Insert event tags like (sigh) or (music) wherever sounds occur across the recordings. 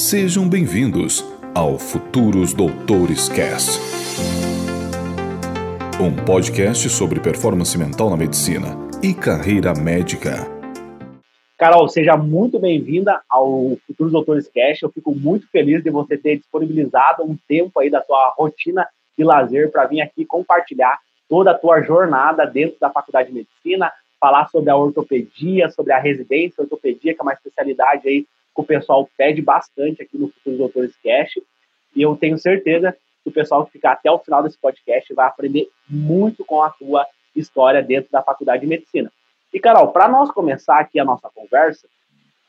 Sejam bem-vindos ao Futuros Doutores Cast. Um podcast sobre performance mental na medicina e carreira médica. Carol, seja muito bem-vinda ao Futuros Doutores Cast. Eu fico muito feliz de você ter disponibilizado um tempo aí da sua rotina de lazer para vir aqui compartilhar toda a tua jornada dentro da Faculdade de Medicina, falar sobre a ortopedia, sobre a residência ortopedia, que é uma especialidade aí que o pessoal pede bastante aqui no Futuros Doutores Cast. E eu tenho certeza que o pessoal que ficar até o final desse podcast vai aprender muito com a tua história dentro da Faculdade de Medicina. E, Carol, para nós começar aqui a nossa conversa,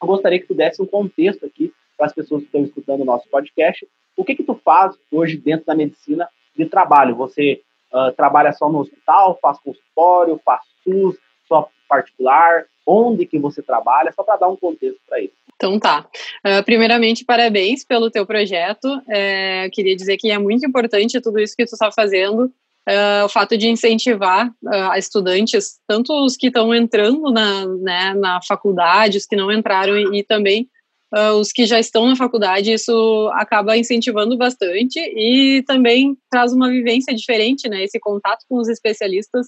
eu gostaria que tu desse um contexto aqui para as pessoas que estão escutando o nosso podcast. O que que tu faz hoje dentro da medicina de trabalho? Você uh, trabalha só no hospital, faz consultório, faz SUS, só particular? Onde que você trabalha? Só para dar um contexto para isso. Então tá. Uh, primeiramente, parabéns pelo teu projeto. Uh, queria dizer que é muito importante tudo isso que tu está fazendo. Uh, o fato de incentivar uh, estudantes, tanto os que estão entrando na, né, na faculdade, os que não entraram e, e também uh, os que já estão na faculdade, isso acaba incentivando bastante e também traz uma vivência diferente, né? Esse contato com os especialistas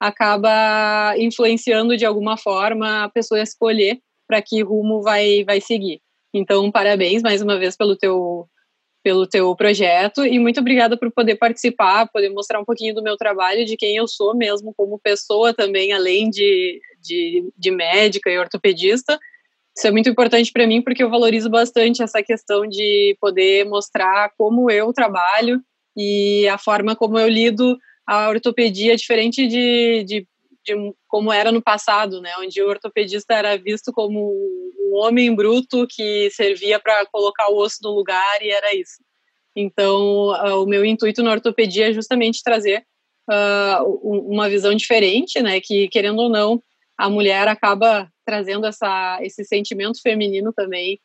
acaba influenciando de alguma forma a pessoa escolher para que rumo vai, vai seguir. Então, parabéns mais uma vez pelo teu, pelo teu projeto e muito obrigada por poder participar, poder mostrar um pouquinho do meu trabalho, de quem eu sou mesmo como pessoa também, além de, de, de médica e ortopedista. Isso é muito importante para mim porque eu valorizo bastante essa questão de poder mostrar como eu trabalho e a forma como eu lido a ortopedia diferente de, de de como era no passado, né, onde o ortopedista era visto como um homem bruto que servia para colocar o osso no lugar e era isso. Então, uh, o meu intuito na ortopedia é justamente trazer uh, uma visão diferente, né, que querendo ou não, a mulher acaba trazendo essa, esse sentimento feminino também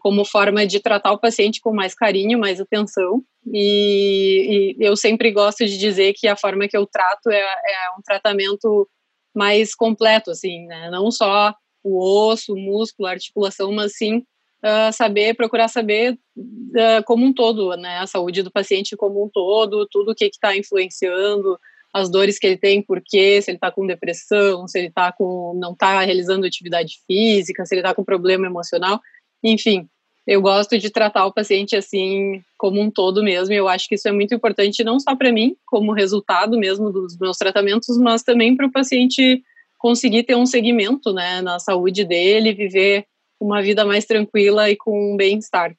como forma de tratar o paciente com mais carinho, mais atenção. E, e, eu sempre gosto de dizer que a forma que eu trato é, é um tratamento mais completo, assim, né? Não só o osso, o músculo, a articulação, mas sim uh, saber, procurar saber uh, como um todo, né? A saúde do paciente como um todo, tudo o que está influenciando, as dores que ele tem, por quê, se ele está com depressão, se ele tá com, não está realizando atividade física, se ele está com problema emocional, enfim, eu gosto de tratar o paciente assim como um todo mesmo. Eu acho que isso é muito importante não só para mim, como resultado mesmo dos meus tratamentos, mas também para o paciente conseguir ter um segmento, né, na saúde dele, viver uma vida mais tranquila e com bem-estar.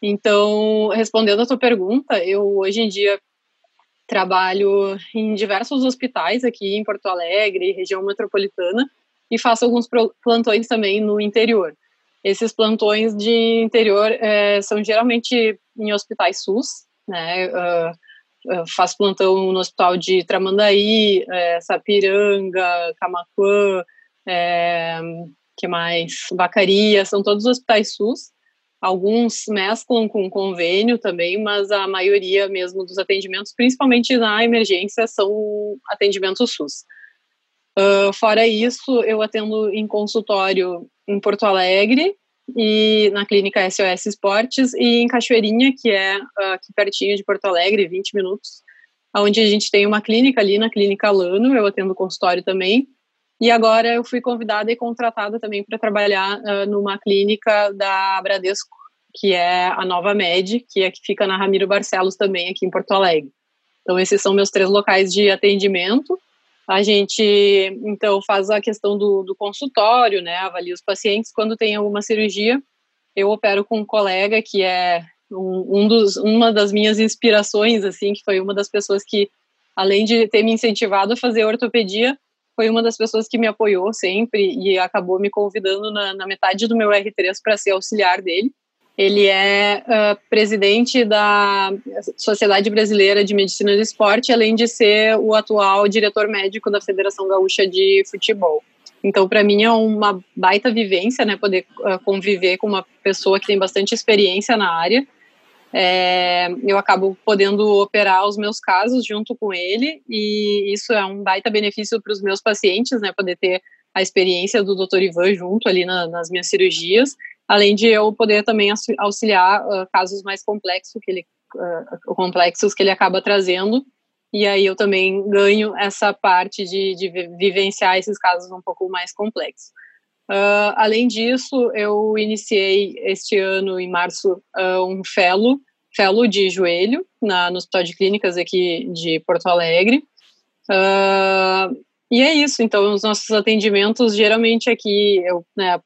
Então, respondendo a tua pergunta, eu hoje em dia trabalho em diversos hospitais aqui em Porto Alegre, região metropolitana, e faço alguns plantões também no interior. Esses plantões de interior é, são geralmente em hospitais SUS, né? Uh, faz plantão no hospital de Tramandaí, é, Sapiranga, Camacuã, é, que mais? Vacaria, são todos hospitais SUS. Alguns mesclam com convênio também, mas a maioria mesmo dos atendimentos, principalmente na emergência, são atendimentos SUS. Uh, fora isso, eu atendo em consultório em Porto Alegre e na clínica SOS Esportes e em Cachoeirinha, que é uh, aqui pertinho de Porto Alegre, 20 minutos, onde a gente tem uma clínica ali na Clínica Lano, eu atendo consultório também. E agora eu fui convidada e contratada também para trabalhar uh, numa clínica da Bradesco, que é a Nova Med, que é que fica na Ramiro Barcelos também aqui em Porto Alegre. Então esses são meus três locais de atendimento. A gente, então, faz a questão do, do consultório, né? Avalia os pacientes. Quando tem alguma cirurgia, eu opero com um colega que é um, um dos, uma das minhas inspirações, assim, que foi uma das pessoas que, além de ter me incentivado a fazer ortopedia, foi uma das pessoas que me apoiou sempre e acabou me convidando na, na metade do meu R3 para ser auxiliar dele. Ele é uh, presidente da Sociedade Brasileira de Medicina do Esporte, além de ser o atual diretor médico da Federação Gaúcha de Futebol. Então, para mim é uma baita vivência, né, poder uh, conviver com uma pessoa que tem bastante experiência na área. É, eu acabo podendo operar os meus casos junto com ele e isso é um baita benefício para os meus pacientes, né, poder ter a experiência do Dr. Ivan junto ali na, nas minhas cirurgias além de eu poder também auxiliar uh, casos mais complexos que ele, uh, complexos que ele acaba trazendo, e aí eu também ganho essa parte de, de vivenciar esses casos um pouco mais complexos. Uh, além disso, eu iniciei este ano, em março, um fellow, fellow de joelho, na, no Hospital de Clínicas aqui de Porto Alegre, e é isso, então, os nossos atendimentos, geralmente aqui, eu, né,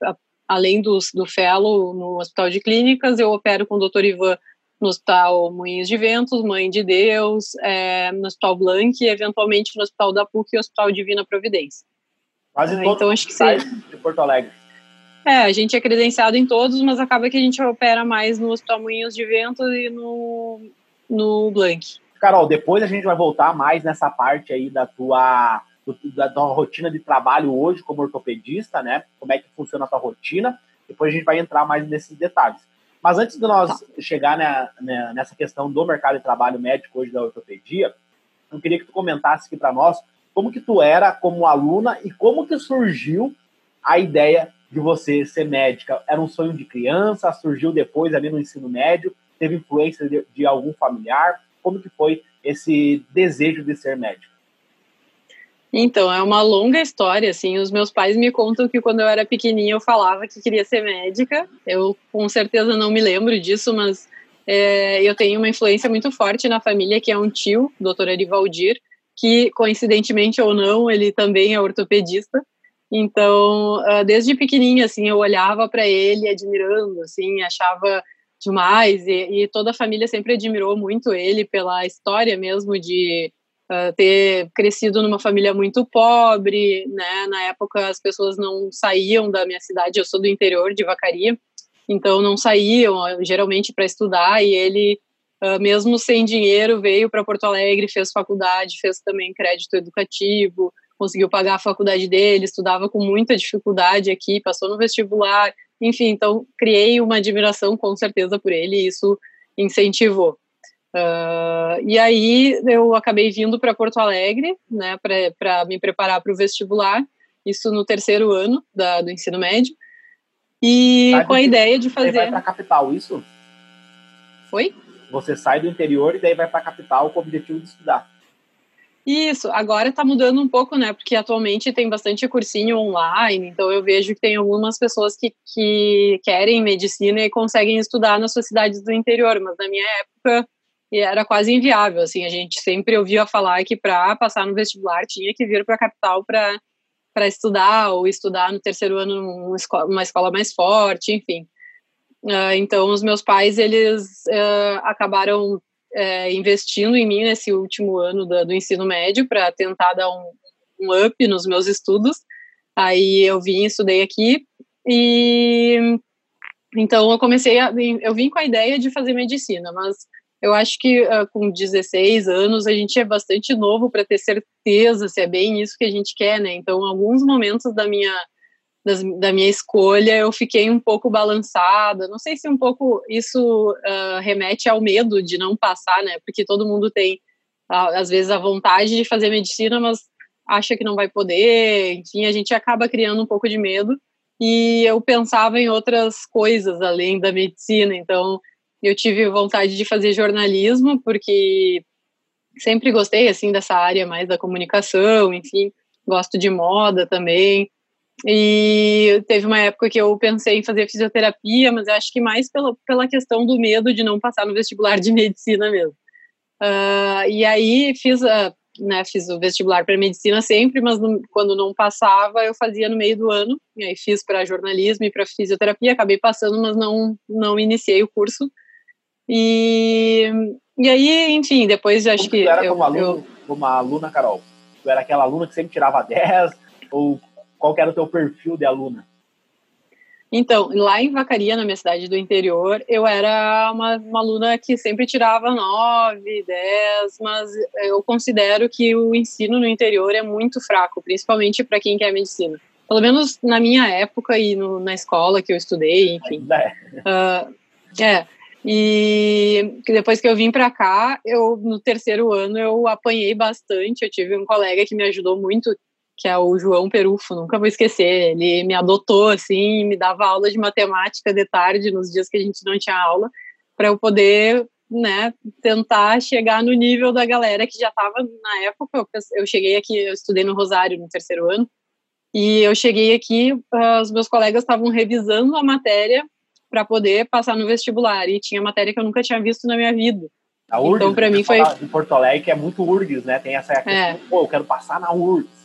além dos, do fellow no Hospital de Clínicas, eu opero com o doutor Ivan no Hospital Moinhos de Ventos, Mãe de Deus, é, no Hospital Blanc e, eventualmente, no Hospital da PUC e Hospital Divina Providência. Quase ah, todos então, acho que seja. de Porto Alegre. É, a gente é credenciado em todos, mas acaba que a gente opera mais no Hospital Moinhos de Ventos e no, no Blanc. Carol, depois a gente vai voltar mais nessa parte aí da tua, da tua rotina de trabalho hoje como ortopedista, né? Como é que funciona a tua rotina. Depois a gente vai entrar mais nesses detalhes. Mas antes de nós tá. chegar né, né, nessa questão do mercado de trabalho médico hoje da ortopedia, eu queria que tu comentasse aqui para nós como que tu era como aluna e como que surgiu a ideia de você ser médica. Era um sonho de criança, surgiu depois ali no ensino médio, teve influência de, de algum familiar? como que foi esse desejo de ser médico? Então, é uma longa história, assim, os meus pais me contam que quando eu era pequenininha eu falava que queria ser médica, eu com certeza não me lembro disso, mas é, eu tenho uma influência muito forte na família, que é um tio, doutor Arivaldir, que, coincidentemente ou não, ele também é ortopedista, então, ah, desde pequenininha, assim, eu olhava para ele admirando, assim, achava demais. E, e, toda a família sempre admirou muito ele pela história mesmo de uh, ter crescido numa família muito pobre, né? Na época as pessoas não saíam da minha cidade, eu sou do interior de Vacaria, então não saíam geralmente para estudar e ele uh, mesmo sem dinheiro veio para Porto Alegre, fez faculdade, fez também crédito educativo, conseguiu pagar a faculdade dele, estudava com muita dificuldade aqui, passou no vestibular enfim, então criei uma admiração com certeza por ele e isso incentivou. Uh, e aí eu acabei vindo para Porto Alegre, né, para me preparar para o vestibular, isso no terceiro ano da, do ensino médio, e sai com a ideia de fazer. Você vai para a capital, isso? Oi? Você sai do interior e daí vai para a capital com o objetivo de estudar. Isso, agora está mudando um pouco, né? Porque atualmente tem bastante cursinho online, então eu vejo que tem algumas pessoas que, que querem medicina e conseguem estudar nas suas cidades do interior, mas na minha época era quase inviável, assim, a gente sempre ouvia falar que para passar no vestibular tinha que vir para a capital para para estudar ou estudar no terceiro ano numa escola, uma escola mais forte, enfim. Uh, então, os meus pais, eles uh, acabaram é, investindo em mim nesse último ano do, do ensino médio para tentar dar um, um, up nos meus estudos. Aí eu vim, estudei aqui e então eu comecei a, eu vim com a ideia de fazer medicina, mas eu acho que uh, com 16 anos a gente é bastante novo para ter certeza se é bem isso que a gente quer, né? Então, alguns momentos da minha das, da minha escolha, eu fiquei um pouco balançada. Não sei se um pouco isso uh, remete ao medo de não passar, né? Porque todo mundo tem, às vezes, a vontade de fazer medicina, mas acha que não vai poder. Enfim, a gente acaba criando um pouco de medo. E eu pensava em outras coisas além da medicina. Então, eu tive vontade de fazer jornalismo, porque sempre gostei, assim, dessa área mais da comunicação, enfim. Gosto de moda também. E teve uma época que eu pensei em fazer fisioterapia, mas acho que mais pela, pela questão do medo de não passar no vestibular de (laughs) medicina mesmo. Uh, e aí fiz, a, né, fiz o vestibular para medicina sempre, mas quando não passava, eu fazia no meio do ano. E aí fiz para jornalismo e para fisioterapia, acabei passando, mas não, não iniciei o curso. E, e aí, enfim, depois acho como que. Tu era eu, como, aluno, eu, como aluna, Carol? Tu era aquela aluna que sempre tirava 10? Ou qual era o teu perfil de aluna? Então, lá em Vacaria, na minha cidade do interior, eu era uma, uma aluna que sempre tirava 9, 10, mas eu considero que o ensino no interior é muito fraco, principalmente para quem quer medicina. Pelo menos na minha época e no, na escola que eu estudei, enfim. É. Uh, é. E depois que eu vim para cá, eu no terceiro ano eu apanhei bastante. Eu tive um colega que me ajudou muito, que é o João Perufo, nunca vou esquecer. Ele me adotou, assim, me dava aula de matemática de tarde, nos dias que a gente não tinha aula, para eu poder, né, tentar chegar no nível da galera que já estava na época. Eu cheguei aqui, eu estudei no Rosário no terceiro ano, e eu cheguei aqui, uh, os meus colegas estavam revisando a matéria para poder passar no vestibular, e tinha matéria que eu nunca tinha visto na minha vida. A URGS, então, para mim foi. Em Porto Alegre, que é muito URGS, né? Tem essa questão, é. pô, eu quero passar na URGS.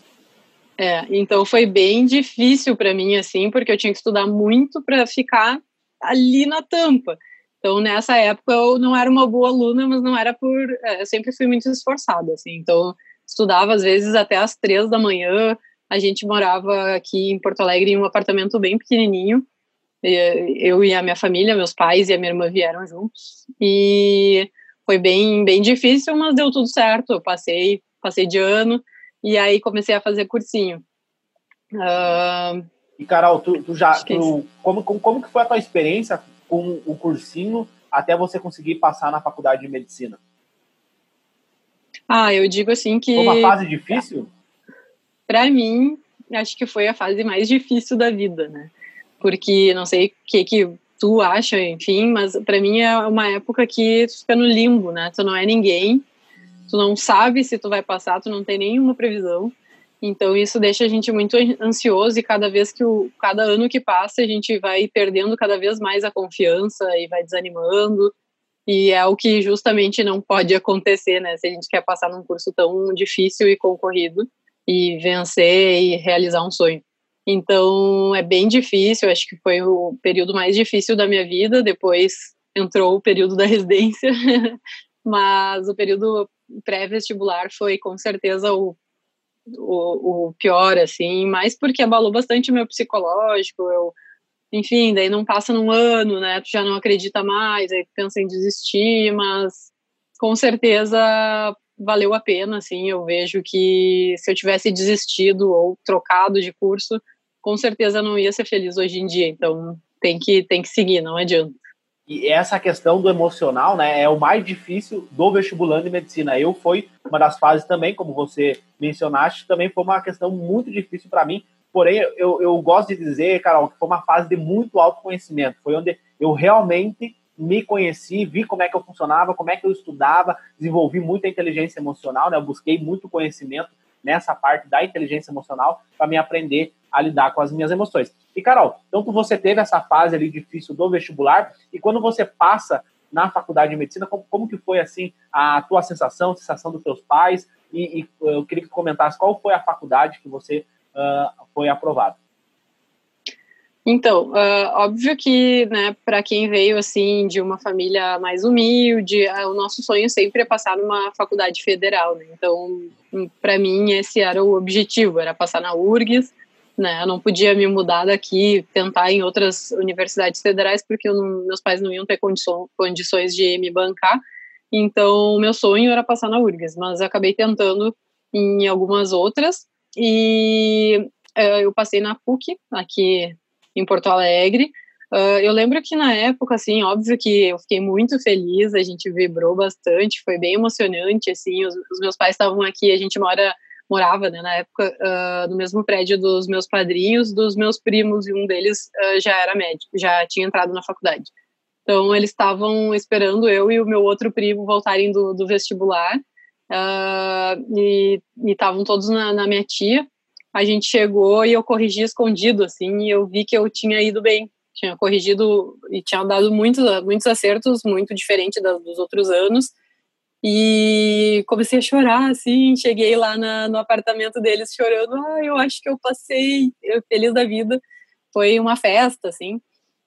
É, então foi bem difícil para mim, assim, porque eu tinha que estudar muito para ficar ali na tampa. Então, nessa época, eu não era uma boa aluna, mas não era por. É, eu sempre fui muito esforçada, assim. Então, estudava às vezes até às três da manhã. A gente morava aqui em Porto Alegre em um apartamento bem pequenininho. Eu e a minha família, meus pais e a minha irmã vieram juntos. E foi bem, bem difícil, mas deu tudo certo. Eu passei, passei de ano. E aí comecei a fazer cursinho. Uh, e Carol, tu, tu já, tu, como, como, como que foi a tua experiência com o cursinho até você conseguir passar na faculdade de medicina? Ah, eu digo assim que. Foi uma fase difícil? Para mim, acho que foi a fase mais difícil da vida, né? Porque não sei o que, que tu acha, enfim, mas para mim é uma época que tu fica no limbo, né? Tu não é ninguém tu não sabe se tu vai passar, tu não tem nenhuma previsão. Então isso deixa a gente muito ansioso e cada vez que o cada ano que passa a gente vai perdendo cada vez mais a confiança e vai desanimando. E é o que justamente não pode acontecer, né? Se a gente quer passar num curso tão difícil e concorrido e vencer e realizar um sonho. Então é bem difícil, acho que foi o período mais difícil da minha vida. Depois entrou o período da (laughs) residência, mas o período pré-vestibular foi com certeza o, o, o, pior, assim, mais porque abalou bastante o meu psicológico, eu, enfim, daí não passa num ano, né, tu já não acredita mais, aí pensa em desistir, mas com certeza valeu a pena, assim, eu vejo que se eu tivesse desistido ou trocado de curso, com certeza não ia ser feliz hoje em dia, então tem que, tem que seguir, não adianta. E essa questão do emocional, né, é o mais difícil do vestibulando de medicina. Eu foi uma das fases também, como você mencionaste, também foi uma questão muito difícil para mim. Porém, eu, eu gosto de dizer, Carol, que foi uma fase de muito autoconhecimento. Foi onde eu realmente me conheci, vi como é que eu funcionava, como é que eu estudava, desenvolvi muita inteligência emocional, né? Eu busquei muito conhecimento nessa parte da inteligência emocional para me aprender a lidar com as minhas emoções. E Carol, então você teve essa fase ali difícil do vestibular e quando você passa na faculdade de medicina, como, como que foi assim a tua sensação, a sensação dos teus pais? E, e eu queria que comentasse qual foi a faculdade que você uh, foi aprovado. Então, uh, óbvio que, né, para quem veio assim de uma família mais humilde, uh, o nosso sonho sempre é passar numa faculdade federal, né? Então, para mim esse era o objetivo, era passar na URGS, né? Eu não podia me mudar daqui, tentar em outras universidades federais porque não, meus pais não iam ter condições de me bancar. Então, meu sonho era passar na URGS, mas acabei tentando em algumas outras e uh, eu passei na PUC aqui em Porto Alegre. Uh, eu lembro que na época, assim, óbvio que eu fiquei muito feliz, a gente vibrou bastante, foi bem emocionante, assim, os, os meus pais estavam aqui, a gente mora, morava, né, na época, uh, no mesmo prédio dos meus padrinhos, dos meus primos, e um deles uh, já era médico, já tinha entrado na faculdade. Então, eles estavam esperando eu e o meu outro primo voltarem do, do vestibular, e estavam todos na, na minha tia, a gente chegou e eu corrigi escondido, assim, e eu vi que eu tinha ido bem. Tinha corrigido e tinha dado muitos, muitos acertos, muito diferente dos outros anos. E comecei a chorar, assim, cheguei lá na, no apartamento deles chorando. Ah, eu acho que eu passei, eu, feliz da vida. Foi uma festa, assim,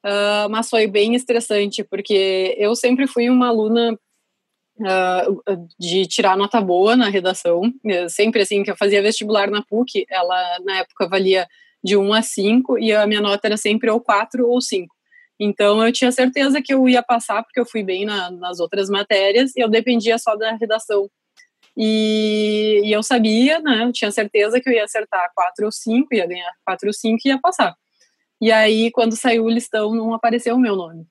uh, mas foi bem estressante, porque eu sempre fui uma aluna uh, de tirar nota boa na redação. Eu sempre assim que eu fazia vestibular na PUC, ela na época valia de 1 a 5 e a minha nota era sempre ou 4 ou 5. Então eu tinha certeza que eu ia passar porque eu fui bem na, nas outras matérias e eu dependia só da redação. E, e, eu sabia, né, eu tinha certeza que eu ia acertar 4 ou 5, ia ganhar 4 ou 5 e ia passar. E aí, quando saiu o listão, não apareceu o meu nome.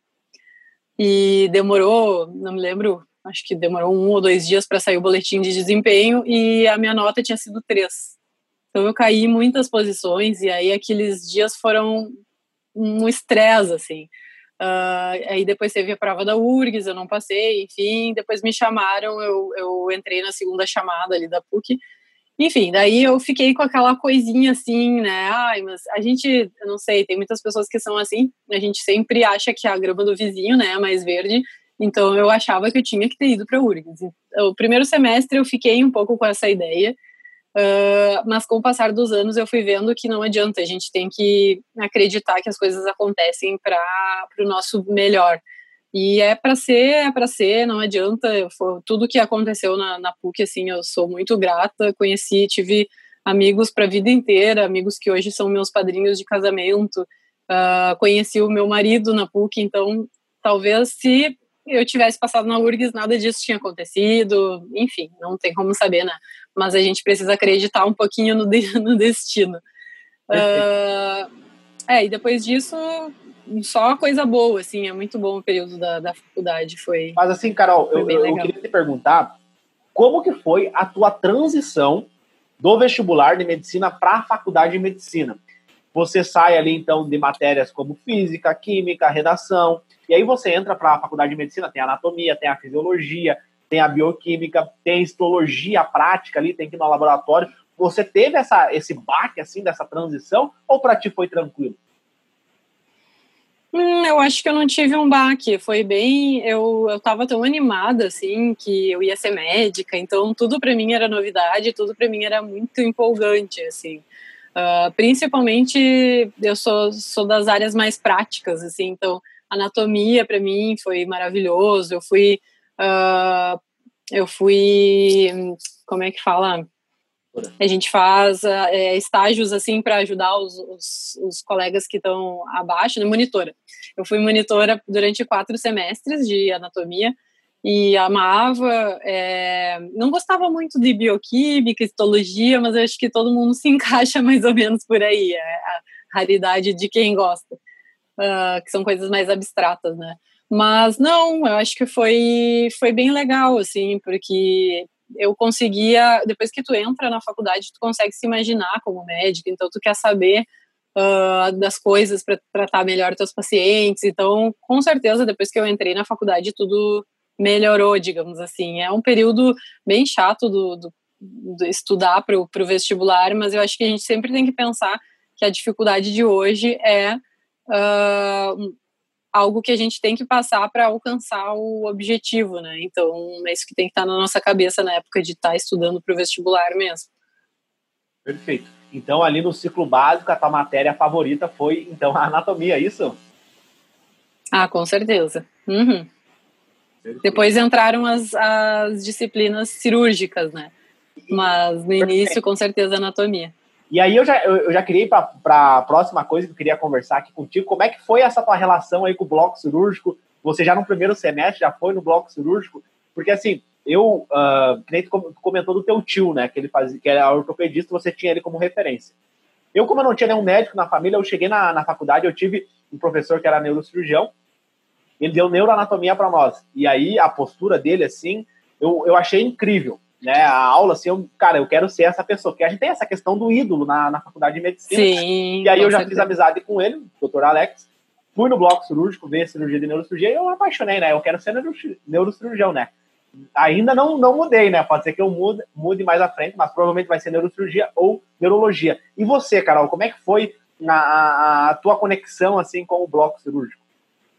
E demorou, não me lembro, acho que demorou um ou dois dias para sair o boletim de desempenho e a minha nota tinha sido três. Então eu caí muitas posições e aí aqueles dias foram um estresse, assim. Uh, aí depois teve a prova da URGS, eu não passei, enfim, depois me chamaram, eu, eu entrei na segunda chamada ali da PUC, enfim, daí eu fiquei com aquela coisinha assim, né, ai, mas a gente, eu não sei, tem muitas pessoas que são assim, a gente sempre acha que a grama do vizinho, né, é mais verde, então eu achava que eu tinha que ter ido para a URGS. O primeiro semestre eu fiquei um pouco com essa ideia, Uh, mas com o passar dos anos eu fui vendo que não adianta, a gente tem que acreditar que as coisas acontecem para o nosso melhor. E é para ser, é para ser, não adianta. For, tudo que aconteceu na, na PUC, assim, eu sou muito grata. Conheci, tive amigos para a vida inteira, amigos que hoje são meus padrinhos de casamento. Uh, conheci o meu marido na PUC, então talvez se eu tivesse passado na URGS, nada disso tinha acontecido. Enfim, não tem como saber, né? mas a gente precisa acreditar um pouquinho no, de, (laughs) no destino. Uh, é, e depois disso, só coisa boa, assim, é muito bom o período da, da faculdade, foi Mas assim, Carol, eu, eu, queria te perguntar, como que foi a tua transição do vestibular de medicina para a faculdade de medicina? Você sai ali, então, de matérias como física, química, redação, e aí você entra para a faculdade de medicina, tem anatomia, tem a fisiologia, tem a bioquímica, tem a histologia prática ali, tem que ir no laboratório. Você teve essa, esse baque, assim, dessa transição, ou para ti foi tranquilo? Hum, eu acho que eu não tive um baque, foi bem, eu, eu tava tão animada, assim, que eu ia ser médica, então tudo para mim era novidade, tudo para mim era muito empolgante, assim. Uh, principalmente, eu sou, sou das áreas mais práticas, assim, então anatomia para mim foi maravilhoso, eu fui Uh, eu fui, como é que fala? A gente faz é, estágios assim para ajudar os, os, os, colegas que estão abaixo, né? monitora. Eu fui monitora durante quatro semestres de anatomia e amava. É, não gostava muito de bioquímica, histologia, mas acho que todo mundo (laughs) se encaixa mais ou menos por aí. É a raridade de quem gosta, uh, que são coisas mais abstratas, né? Mas não, eu acho que foi, foi bem legal, assim, porque eu conseguia, depois que tu entra na faculdade, tu consegue se imaginar como médico, então tu quer saber uh, das coisas para tratar melhor teus pacientes. Então, com certeza, depois que eu entrei na faculdade, tudo melhorou, digamos assim. É um período bem chato do, do, do estudar para o vestibular, mas eu acho que a gente sempre tem que pensar que a dificuldade de hoje é uh, algo que a gente tem que passar para alcançar o objetivo, né? Então, é isso que tem que estar tá na nossa cabeça na época de estar tá estudando para o vestibular mesmo. Perfeito. Então, ali no ciclo básico, a tua matéria favorita foi, então, a anatomia, é isso? Ah, com certeza. Uhum. Depois entraram as, as disciplinas cirúrgicas, né? Mas no início, com certeza, anatomia. E aí eu já, eu, já queria para a próxima coisa que eu queria conversar aqui contigo. Como é que foi essa tua relação aí com o bloco cirúrgico? Você já no primeiro semestre já foi no bloco cirúrgico? Porque assim, eu, uh, nem tu comentou do teu tio, né? Que ele fazia, que era ortopedista, você tinha ele como referência. Eu, como eu não tinha nenhum médico na família, eu cheguei na, na faculdade, eu tive um professor que era neurocirurgião, ele deu neuroanatomia para nós. E aí a postura dele, assim, eu, eu achei incrível né, a aula, assim, eu, cara, eu quero ser essa pessoa, porque a gente tem essa questão do ídolo na, na faculdade de medicina. Sim, e aí eu já certeza. fiz amizade com ele, doutor Alex, fui no bloco cirúrgico ver cirurgia de neurocirurgia e eu apaixonei, né? Eu quero ser neurocirurgião, né? Ainda não, não mudei, né? Pode ser que eu mude, mude mais à frente, mas provavelmente vai ser neurocirurgia ou neurologia. E você, Carol, como é que foi a, a, a tua conexão, assim, com o bloco cirúrgico?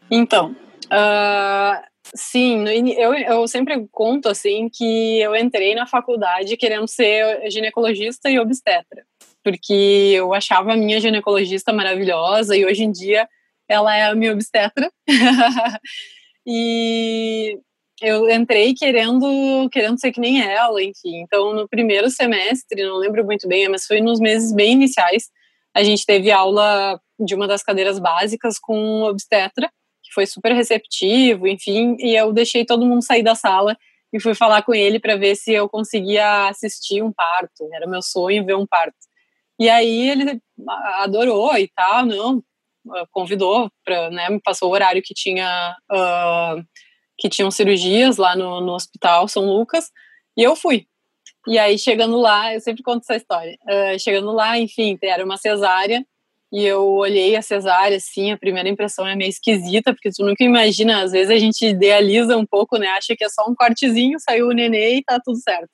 Então, uh, Sim, eu, eu sempre conto assim que eu entrei na faculdade querendo ser ginecologista e obstetra, porque eu achava a minha ginecologista maravilhosa e hoje em dia ela é a minha obstetra. (laughs) e eu entrei querendo querendo ser que nem ela, enfim. Então, no primeiro semestre, não lembro muito bem, mas foi nos meses bem iniciais, a gente teve aula de uma das cadeiras básicas com obstetra foi super receptivo, enfim, e eu deixei todo mundo sair da sala e fui falar com ele para ver se eu conseguia assistir um parto. Era meu sonho ver um parto. E aí ele adorou e tal, não, convidou para, né, me passou o horário que tinha uh, que tinham cirurgias lá no, no hospital São Lucas e eu fui. E aí, chegando lá, eu sempre conto essa história. Uh, chegando lá, enfim, era uma cesárea. E eu olhei a cesárea, assim, a primeira impressão é meio esquisita, porque tu nunca imagina, às vezes a gente idealiza um pouco, né? Acha que é só um cortezinho, saiu o nenê e tá tudo certo.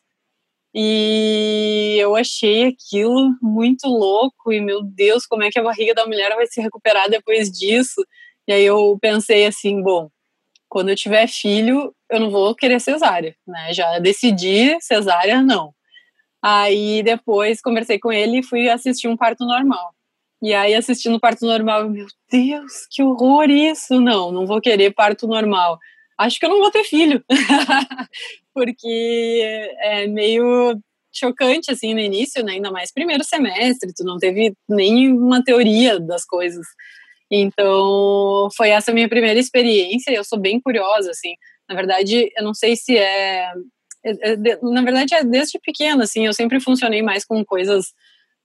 E eu achei aquilo muito louco, e meu Deus, como é que a barriga da mulher vai se recuperar depois disso? E aí eu pensei assim, bom, quando eu tiver filho, eu não vou querer cesárea, né? Já decidi cesárea, não. Aí depois conversei com ele e fui assistir um parto normal. E aí, assistindo parto normal, meu Deus, que horror isso! Não, não vou querer parto normal. Acho que eu não vou ter filho. (laughs) Porque é meio chocante, assim, no início, né? Ainda mais primeiro semestre, tu não teve nenhuma teoria das coisas. Então, foi essa minha primeira experiência eu sou bem curiosa, assim. Na verdade, eu não sei se é... é, é na verdade, é desde pequena, assim, eu sempre funcionei mais com coisas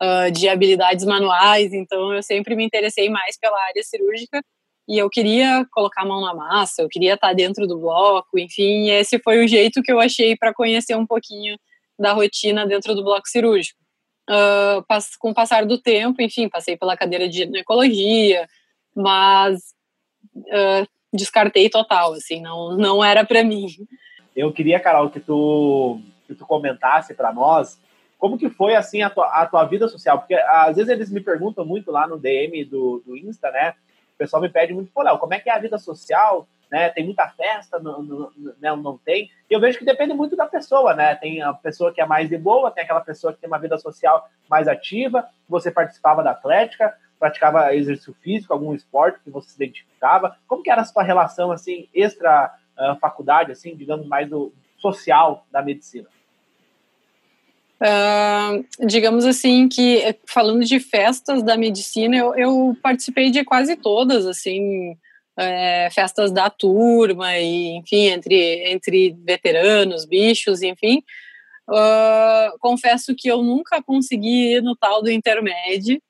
uh, de habilidades manuais, então eu sempre me interessei mais pela área cirúrgica e eu queria colocar a mão na massa, eu queria estar dentro do bloco, enfim, esse foi o jeito que eu achei para conhecer um pouquinho da rotina dentro do bloco cirúrgico. Uh, com o passar do tempo, enfim, passei pela cadeira de ginecologia, mas uh, descartei total, assim, não, não era para mim. Eu queria, Carol, que tu, que tu comentasse para nós como que foi, assim, a tua, a tua vida social? Porque às vezes eles me perguntam muito lá no DM do, do Insta, né? O pessoal me pede muito, pô, Léo, como é que é a vida social? Né? Tem muita festa, não, não, não, não tem. E eu vejo que depende muito da pessoa, né? Tem a pessoa que é mais de boa, tem aquela pessoa que tem uma vida social mais ativa. Você participava da atlética, praticava exercício físico, algum esporte que você se identificava? Como que era a sua relação, assim, extra uh, faculdade, assim, digamos, mais do social da medicina? Uh, digamos assim que falando de festas da medicina eu, eu participei de quase todas assim é, festas da turma e enfim entre entre veteranos bichos enfim. Uh, confesso que eu nunca consegui ir no tal do intermédio.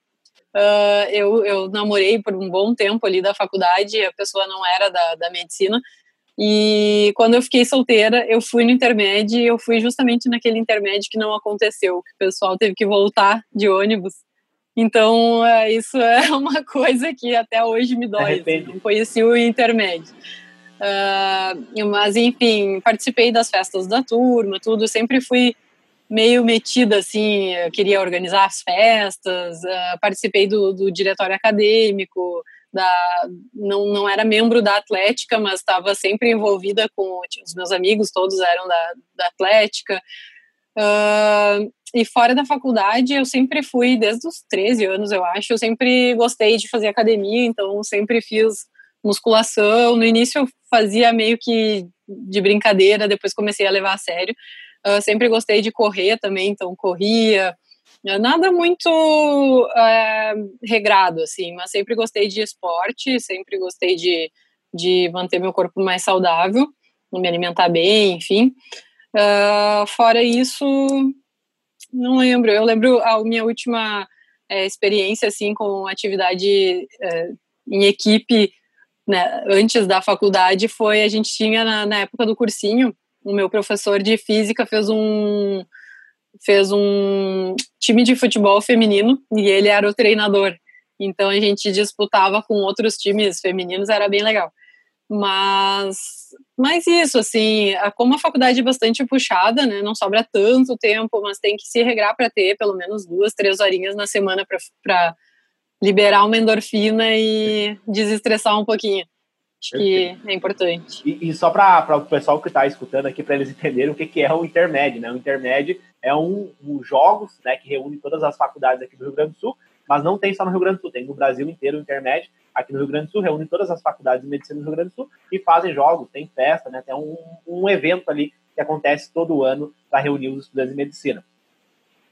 Uh, eu, eu namorei por um bom tempo ali da faculdade, a pessoa não era da, da medicina, e quando eu fiquei solteira, eu fui no intermédio e eu fui justamente naquele intermédio que não aconteceu, que o pessoal teve que voltar de ônibus. Então, é, isso é (laughs) uma coisa que até hoje me dói. Assim, não conheci o intermédio. Uh, mas, enfim, participei das festas da turma, tudo. Sempre fui meio metida, assim, queria organizar as festas, uh, participei do, do diretório acadêmico, da, não, não era membro da Atlética, mas estava sempre envolvida com os meus amigos, todos eram da, da Atlética. Uh, e fora da faculdade, eu sempre fui, desde os 13 anos, eu acho, eu sempre gostei de fazer academia, então sempre fiz musculação. No início eu fazia meio que de brincadeira, depois comecei a levar a sério. Uh, sempre gostei de correr também, então corria. Nada muito uh, regrado, assim, mas sempre gostei de esporte, sempre gostei de, de manter meu corpo mais saudável, me alimentar bem, enfim. Uh, fora isso, não lembro. Eu lembro a minha última é, experiência, assim, com atividade é, em equipe, né, antes da faculdade, foi a gente tinha na, na época do cursinho o meu professor de física fez um fez um time de futebol feminino e ele era o treinador. Então a gente disputava com outros times femininos, era bem legal. Mas, mas isso, assim, como a faculdade é bastante puxada, né, não sobra tanto tempo, mas tem que se regrar para ter pelo menos duas, três horinhas na semana para liberar uma endorfina e desestressar um pouquinho. Acho que é importante. E, e só para o pessoal que está escutando aqui, para eles entenderem o que, que é o intermédio, né? O intermédio é um, um jogos né, que reúne todas as faculdades aqui do Rio Grande do Sul, mas não tem só no Rio Grande do Sul, tem no Brasil inteiro o intermédio. Aqui no Rio Grande do Sul, reúne todas as faculdades de medicina do Rio Grande do Sul e fazem jogos, tem festa, né? Tem um, um evento ali que acontece todo ano para reunir os estudantes de medicina.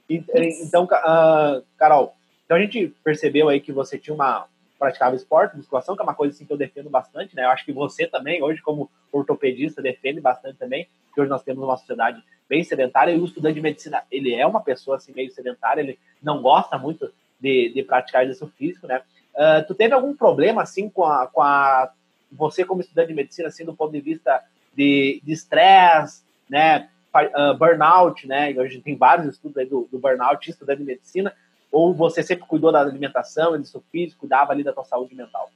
E, então, uh, Carol, então a gente percebeu aí que você tinha uma, praticava esporte, musculação, que é uma coisa assim que eu defendo bastante, né? Eu acho que você também, hoje, como ortopedista, defende bastante também, que hoje nós temos uma sociedade bem sedentária e o estudante de medicina, ele é uma pessoa assim meio sedentária, ele não gosta muito de, de praticar exercício físico, né? Uh, tu teve algum problema assim com a, com a você como estudante de medicina, assim, do ponto de vista de estresse, né? uh, burnout, né? Hoje tem vários estudos aí do, do burnout estudando medicina, ou você sempre cuidou da alimentação, exercício físico, cuidava ali da tua saúde mental?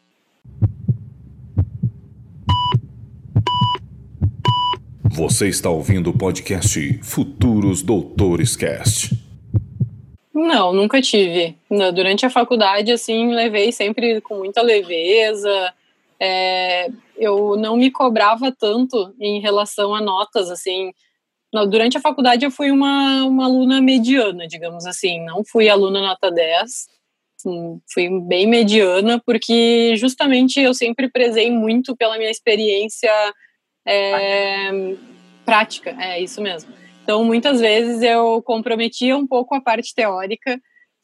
Você está ouvindo o podcast Futuros Doutores Cast. Não, nunca tive. Durante a faculdade, assim, levei sempre com muita leveza. É, eu não me cobrava tanto em relação a notas, assim. Durante a faculdade, eu fui uma, uma aluna mediana, digamos assim. Não fui aluna nota 10, fui bem mediana, porque justamente eu sempre prezei muito pela minha experiência é, prática, é isso mesmo. Então, muitas vezes eu comprometia um pouco a parte teórica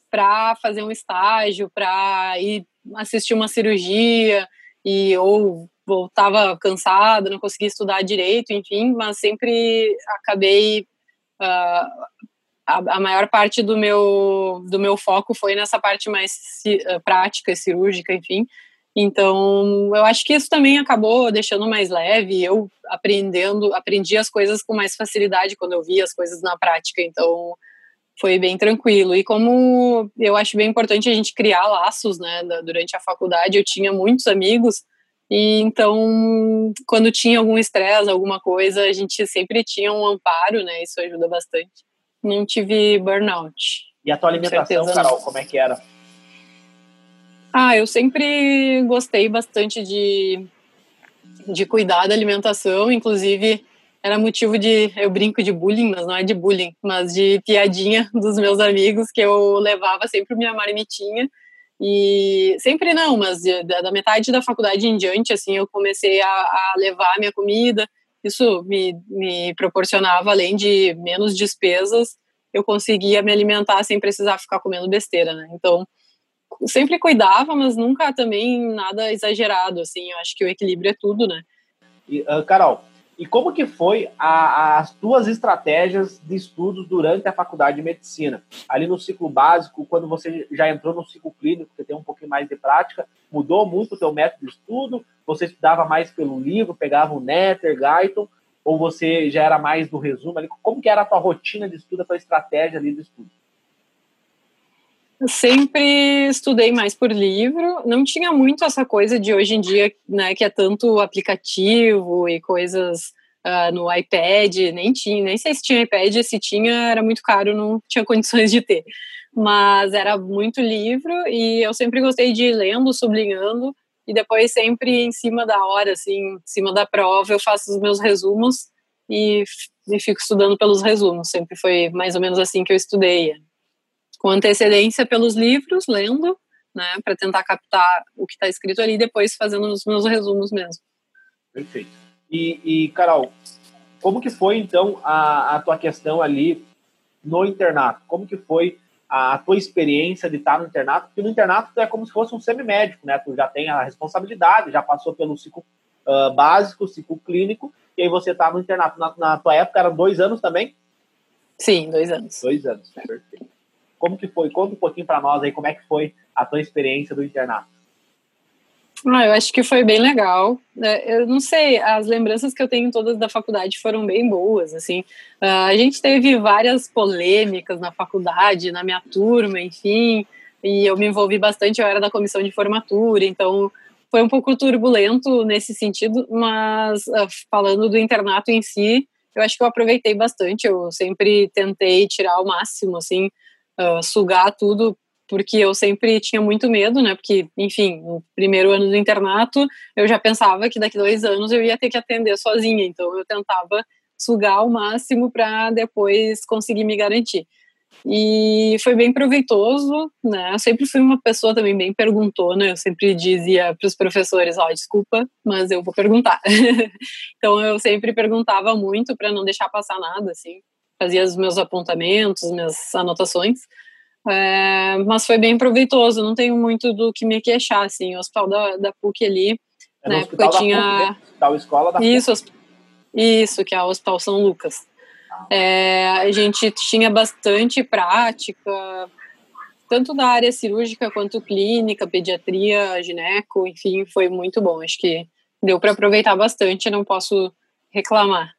para fazer um estágio, para ir assistir uma cirurgia e ou voltava cansada, não conseguia estudar direito, enfim, mas sempre acabei uh, a, maior parte do meu do meu foco foi nessa parte mais uh, prática, cirúrgica, enfim. Então, eu acho que isso também acabou deixando mais leve, eu aprendendo, aprendi as coisas com mais facilidade quando eu vi as coisas na prática, então foi bem tranquilo. E como eu acho bem importante a gente criar laços, né, durante a faculdade, eu tinha muitos amigos, e então, quando tinha algum estresse, alguma coisa, a gente sempre tinha um amparo, né, isso ajuda bastante. Não tive burnout. E a tua alimentação, Carol, como é que era? Ah, eu sempre gostei bastante de, de cuidar da alimentação, inclusive era motivo de, eu brinco de bullying, mas não é de bullying, mas de piadinha (laughs) dos meus amigos, que eu levava sempre minha marmitinha, e sempre não, mas da metade da faculdade em diante, assim, eu comecei a, a levar minha comida, isso me, me proporcionava, além de menos despesas, eu conseguia me alimentar sem precisar ficar comendo besteira, né, então sempre cuidava, mas nunca também nada exagerado, assim. Eu acho que o equilíbrio é tudo, né? E, uh, Carol, e como que foi a, as tuas estratégias de estudos durante a faculdade de medicina? Ali no ciclo básico, quando você já entrou no ciclo clínico, que tem um pouquinho mais de prática, mudou muito o teu método de estudo? Você estudava mais pelo livro, pegava o Netter, Guyton, ou você já era mais do resumo ali? Como que era a tua rotina de estudo, a tua estratégia ali de estudo? Sempre estudei mais por livro, não tinha muito essa coisa de hoje em dia, né, que é tanto aplicativo e coisas uh, no iPad, nem tinha, nem sei se tinha iPad, se tinha era muito caro, não tinha (laughs) condições de ter. Mas era muito livro e eu sempre gostei de ir lendo, sublinhando e depois sempre em cima da hora, assim, em cima da prova, eu faço os meus resumos e, e fico estudando pelos resumos. Sempre foi mais ou menos assim que eu estudei com antecedência pelos livros, lendo, né, para tentar captar o que está escrito ali e depois fazendo os meus resumos mesmo. Perfeito. E, e Carol, como que foi então a, a tua questão ali no internato? Como que foi a tua experiência de estar no internato? Porque no internato tu é como se fosse um semimédico, né? Tu já tem a responsabilidade, já passou pelo ciclo uh, básico, ciclo clínico, e aí você está no internato. Na, na tua época eram dois anos também? Sim, dois anos. Dois anos, perfeito. Como que foi? Conta um pouquinho para nós aí como é que foi a tua experiência do internato. Ah, eu acho que foi bem legal. É, eu não sei, as lembranças que eu tenho todas da faculdade foram bem boas, assim. Ah, a gente teve várias polêmicas na faculdade, na minha turma, enfim, e eu me envolvi bastante, eu era da comissão de formatura, então foi um pouco turbulento nesse sentido, mas ah, falando do internato em si, eu acho que eu aproveitei bastante, eu sempre tentei tirar o máximo, assim, uh, sugar tudo, porque eu sempre tinha muito medo, né? Porque, enfim, no primeiro ano do internato, eu já pensava que daqui dois anos eu ia ter que atender sozinha, então eu tentava sugar o máximo para depois conseguir me garantir. E foi bem proveitoso, né? Eu sempre fui uma pessoa também bem perguntona, eu sempre dizia para os professores: Ó, oh, desculpa, mas eu vou perguntar. (laughs) então eu sempre perguntava muito para não deixar passar nada, assim fazia os meus apontamentos, minhas anotações. É, mas foi bem proveitoso, não tenho muito do que me queixar, assim, o hospital da, da PUC ali, é na época tinha... PUC, né? Hospital Escola da isso, PUC. Isso, que é o Hospital São Lucas. Ah. É, a gente tinha bastante prática, tanto da área cirúrgica quanto clínica, pediatria, gineco, enfim, foi muito bom. Acho que deu para aproveitar bastante, não posso reclamar.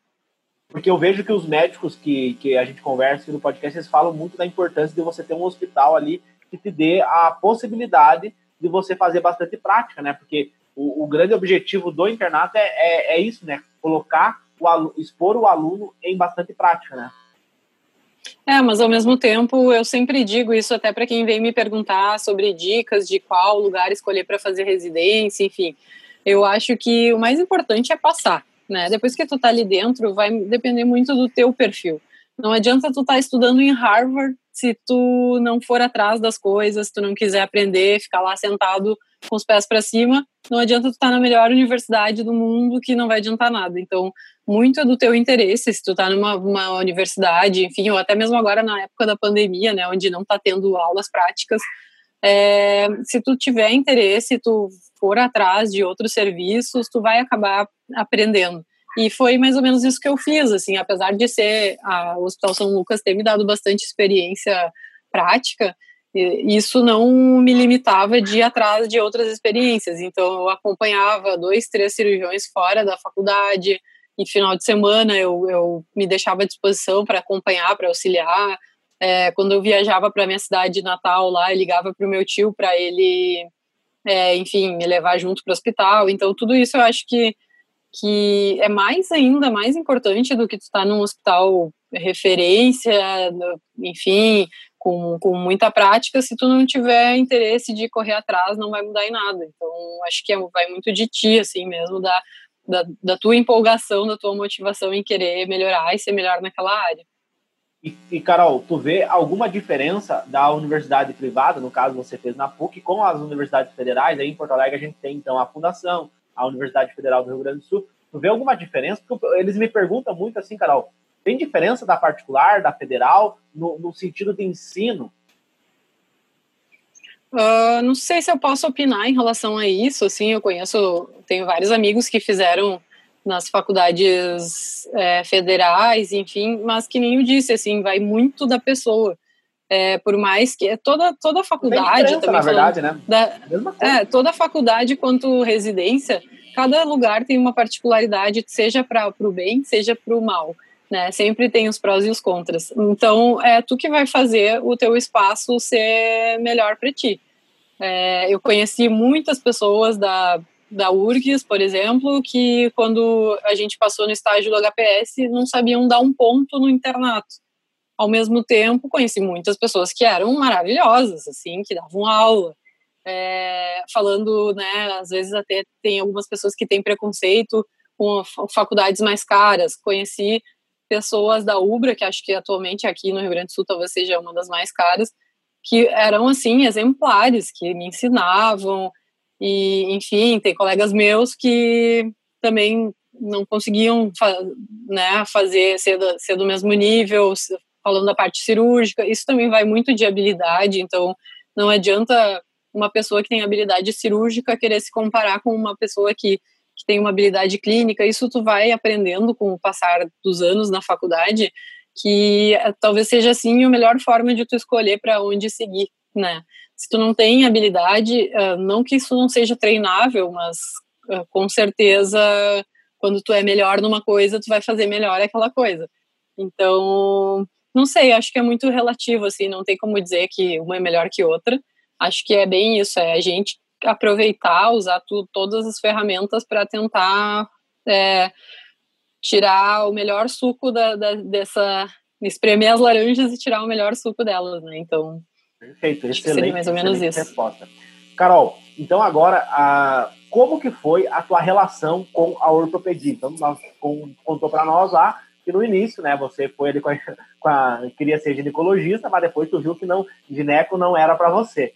Porque eu vejo que os médicos que, que a gente conversa no podcast, eles falam muito da importância de você ter um hospital ali que te dê a possibilidade de você fazer bastante prática, né? Porque o, o grande objetivo do internato é, é, é isso, né? Colocar, o expor o aluno em bastante prática, né? É, mas ao mesmo tempo eu sempre digo isso até para quem vem me perguntar sobre dicas de qual lugar escolher para fazer residência, enfim. Eu acho que o mais importante é passar, né? Depois que tu tá ali dentro, vai depender muito do teu perfil. Não adianta tu estar tá estudando em Harvard se tu não for atrás das coisas, se tu não quiser aprender, ficar lá sentado com os pés para cima, não adianta tu estar tá na melhor universidade do mundo que não vai adiantar nada. Então, muito é do teu interesse, se tu tá numa universidade, enfim, ou até mesmo agora na época da pandemia, né, onde não tá tendo aulas práticas, é, se tu tiver interesse, tu for atrás de outros serviços, tu vai acabar aprendendo. E foi mais ou menos isso que eu fiz, assim, apesar de ser a, o Hospital São Lucas ter me dado bastante experiência prática, isso não me limitava de ir atrás de outras experiências. Então, eu acompanhava dois, três cirurgiões fora da faculdade, e final de semana eu, eu me deixava à disposição para acompanhar, para auxiliar. É, quando eu viajava para minha cidade de Natal lá, eu ligava para o meu tio para ele, é, enfim, me levar junto para o hospital. Então, tudo isso eu acho que que é mais ainda mais importante do que tu estar tá num hospital referência, enfim, com, com muita prática, se tu não tiver interesse de correr atrás, não vai mudar em nada. Então, acho que é, vai muito de ti, assim mesmo, da, da, da, tua empolgação, da tua motivação em querer melhorar e ser melhor naquela área. E, e, Carol, tu vê alguma diferença da universidade privada, no caso você fez na PUC, com as universidades federais? Aí em Porto Alegre a gente tem então a fundação, a Universidade Federal do Rio Grande do Sul. Tu vê alguma diferença? Porque eles me perguntam muito assim, Carol, tem diferença da particular, da federal, no, no sentido de ensino? Uh, não sei se eu posso opinar em relação a isso. Assim, eu conheço, tenho vários amigos que fizeram nas faculdades é, federais, enfim, mas que nem eu disse, assim, vai muito da pessoa. É, por mais que toda toda faculdade também na verdade né? da, é, toda faculdade quanto residência cada lugar tem uma particularidade seja para o bem seja para o mal né? Sempre tem os prós e os contras. Então é tu que vai fazer o teu espaço ser melhor para ti. É, eu conheci muitas pessoas da da URGS, por exemplo, que quando a gente passou no estágio do HPS não sabiam dar um ponto no internato ao mesmo tempo, conheci muitas pessoas que eram maravilhosas, assim, que davam aula. É, falando, né, às vezes até tem algumas pessoas que têm preconceito com faculdades mais caras. Conheci pessoas da UBRA, que acho que atualmente aqui no Rio Grande do Sul talvez seja uma das mais caras, que eram, assim, exemplares, que me ensinavam, e, enfim, tem colegas meus que também não conseguiam né, fazer, ser do, ser do mesmo nível, falando da parte cirúrgica, isso também vai muito de habilidade, então não adianta uma pessoa que tem habilidade cirúrgica querer se comparar com uma pessoa que, que tem uma habilidade clínica, isso tu vai aprendendo com o passar dos anos na faculdade, que eh, talvez seja assim a melhor forma de tu escolher para onde seguir, né? Se tu não tem habilidade, eh, não que isso não seja treinável, mas eh, com certeza quando tu é melhor numa coisa, tu vai fazer melhor aquela coisa. Então, não sei, acho que é muito relativo, assim, não tem como dizer que uma é melhor que outra. Acho que é bem isso, é a gente aproveitar, usar tu, todas as ferramentas para tentar é, tirar o melhor suco da, da, dessa. espremer as laranjas e tirar o melhor suco delas, né? Então. Perfeito, excelente. mais ou menos isso. Resposta. Carol, então agora, a, como que foi a tua relação com a ortopedia? Então, nós, com, contou para nós lá que no início, né, você foi ali com a, (laughs) com a, queria ser ginecologista, mas depois tu viu que não, gineco não era para você.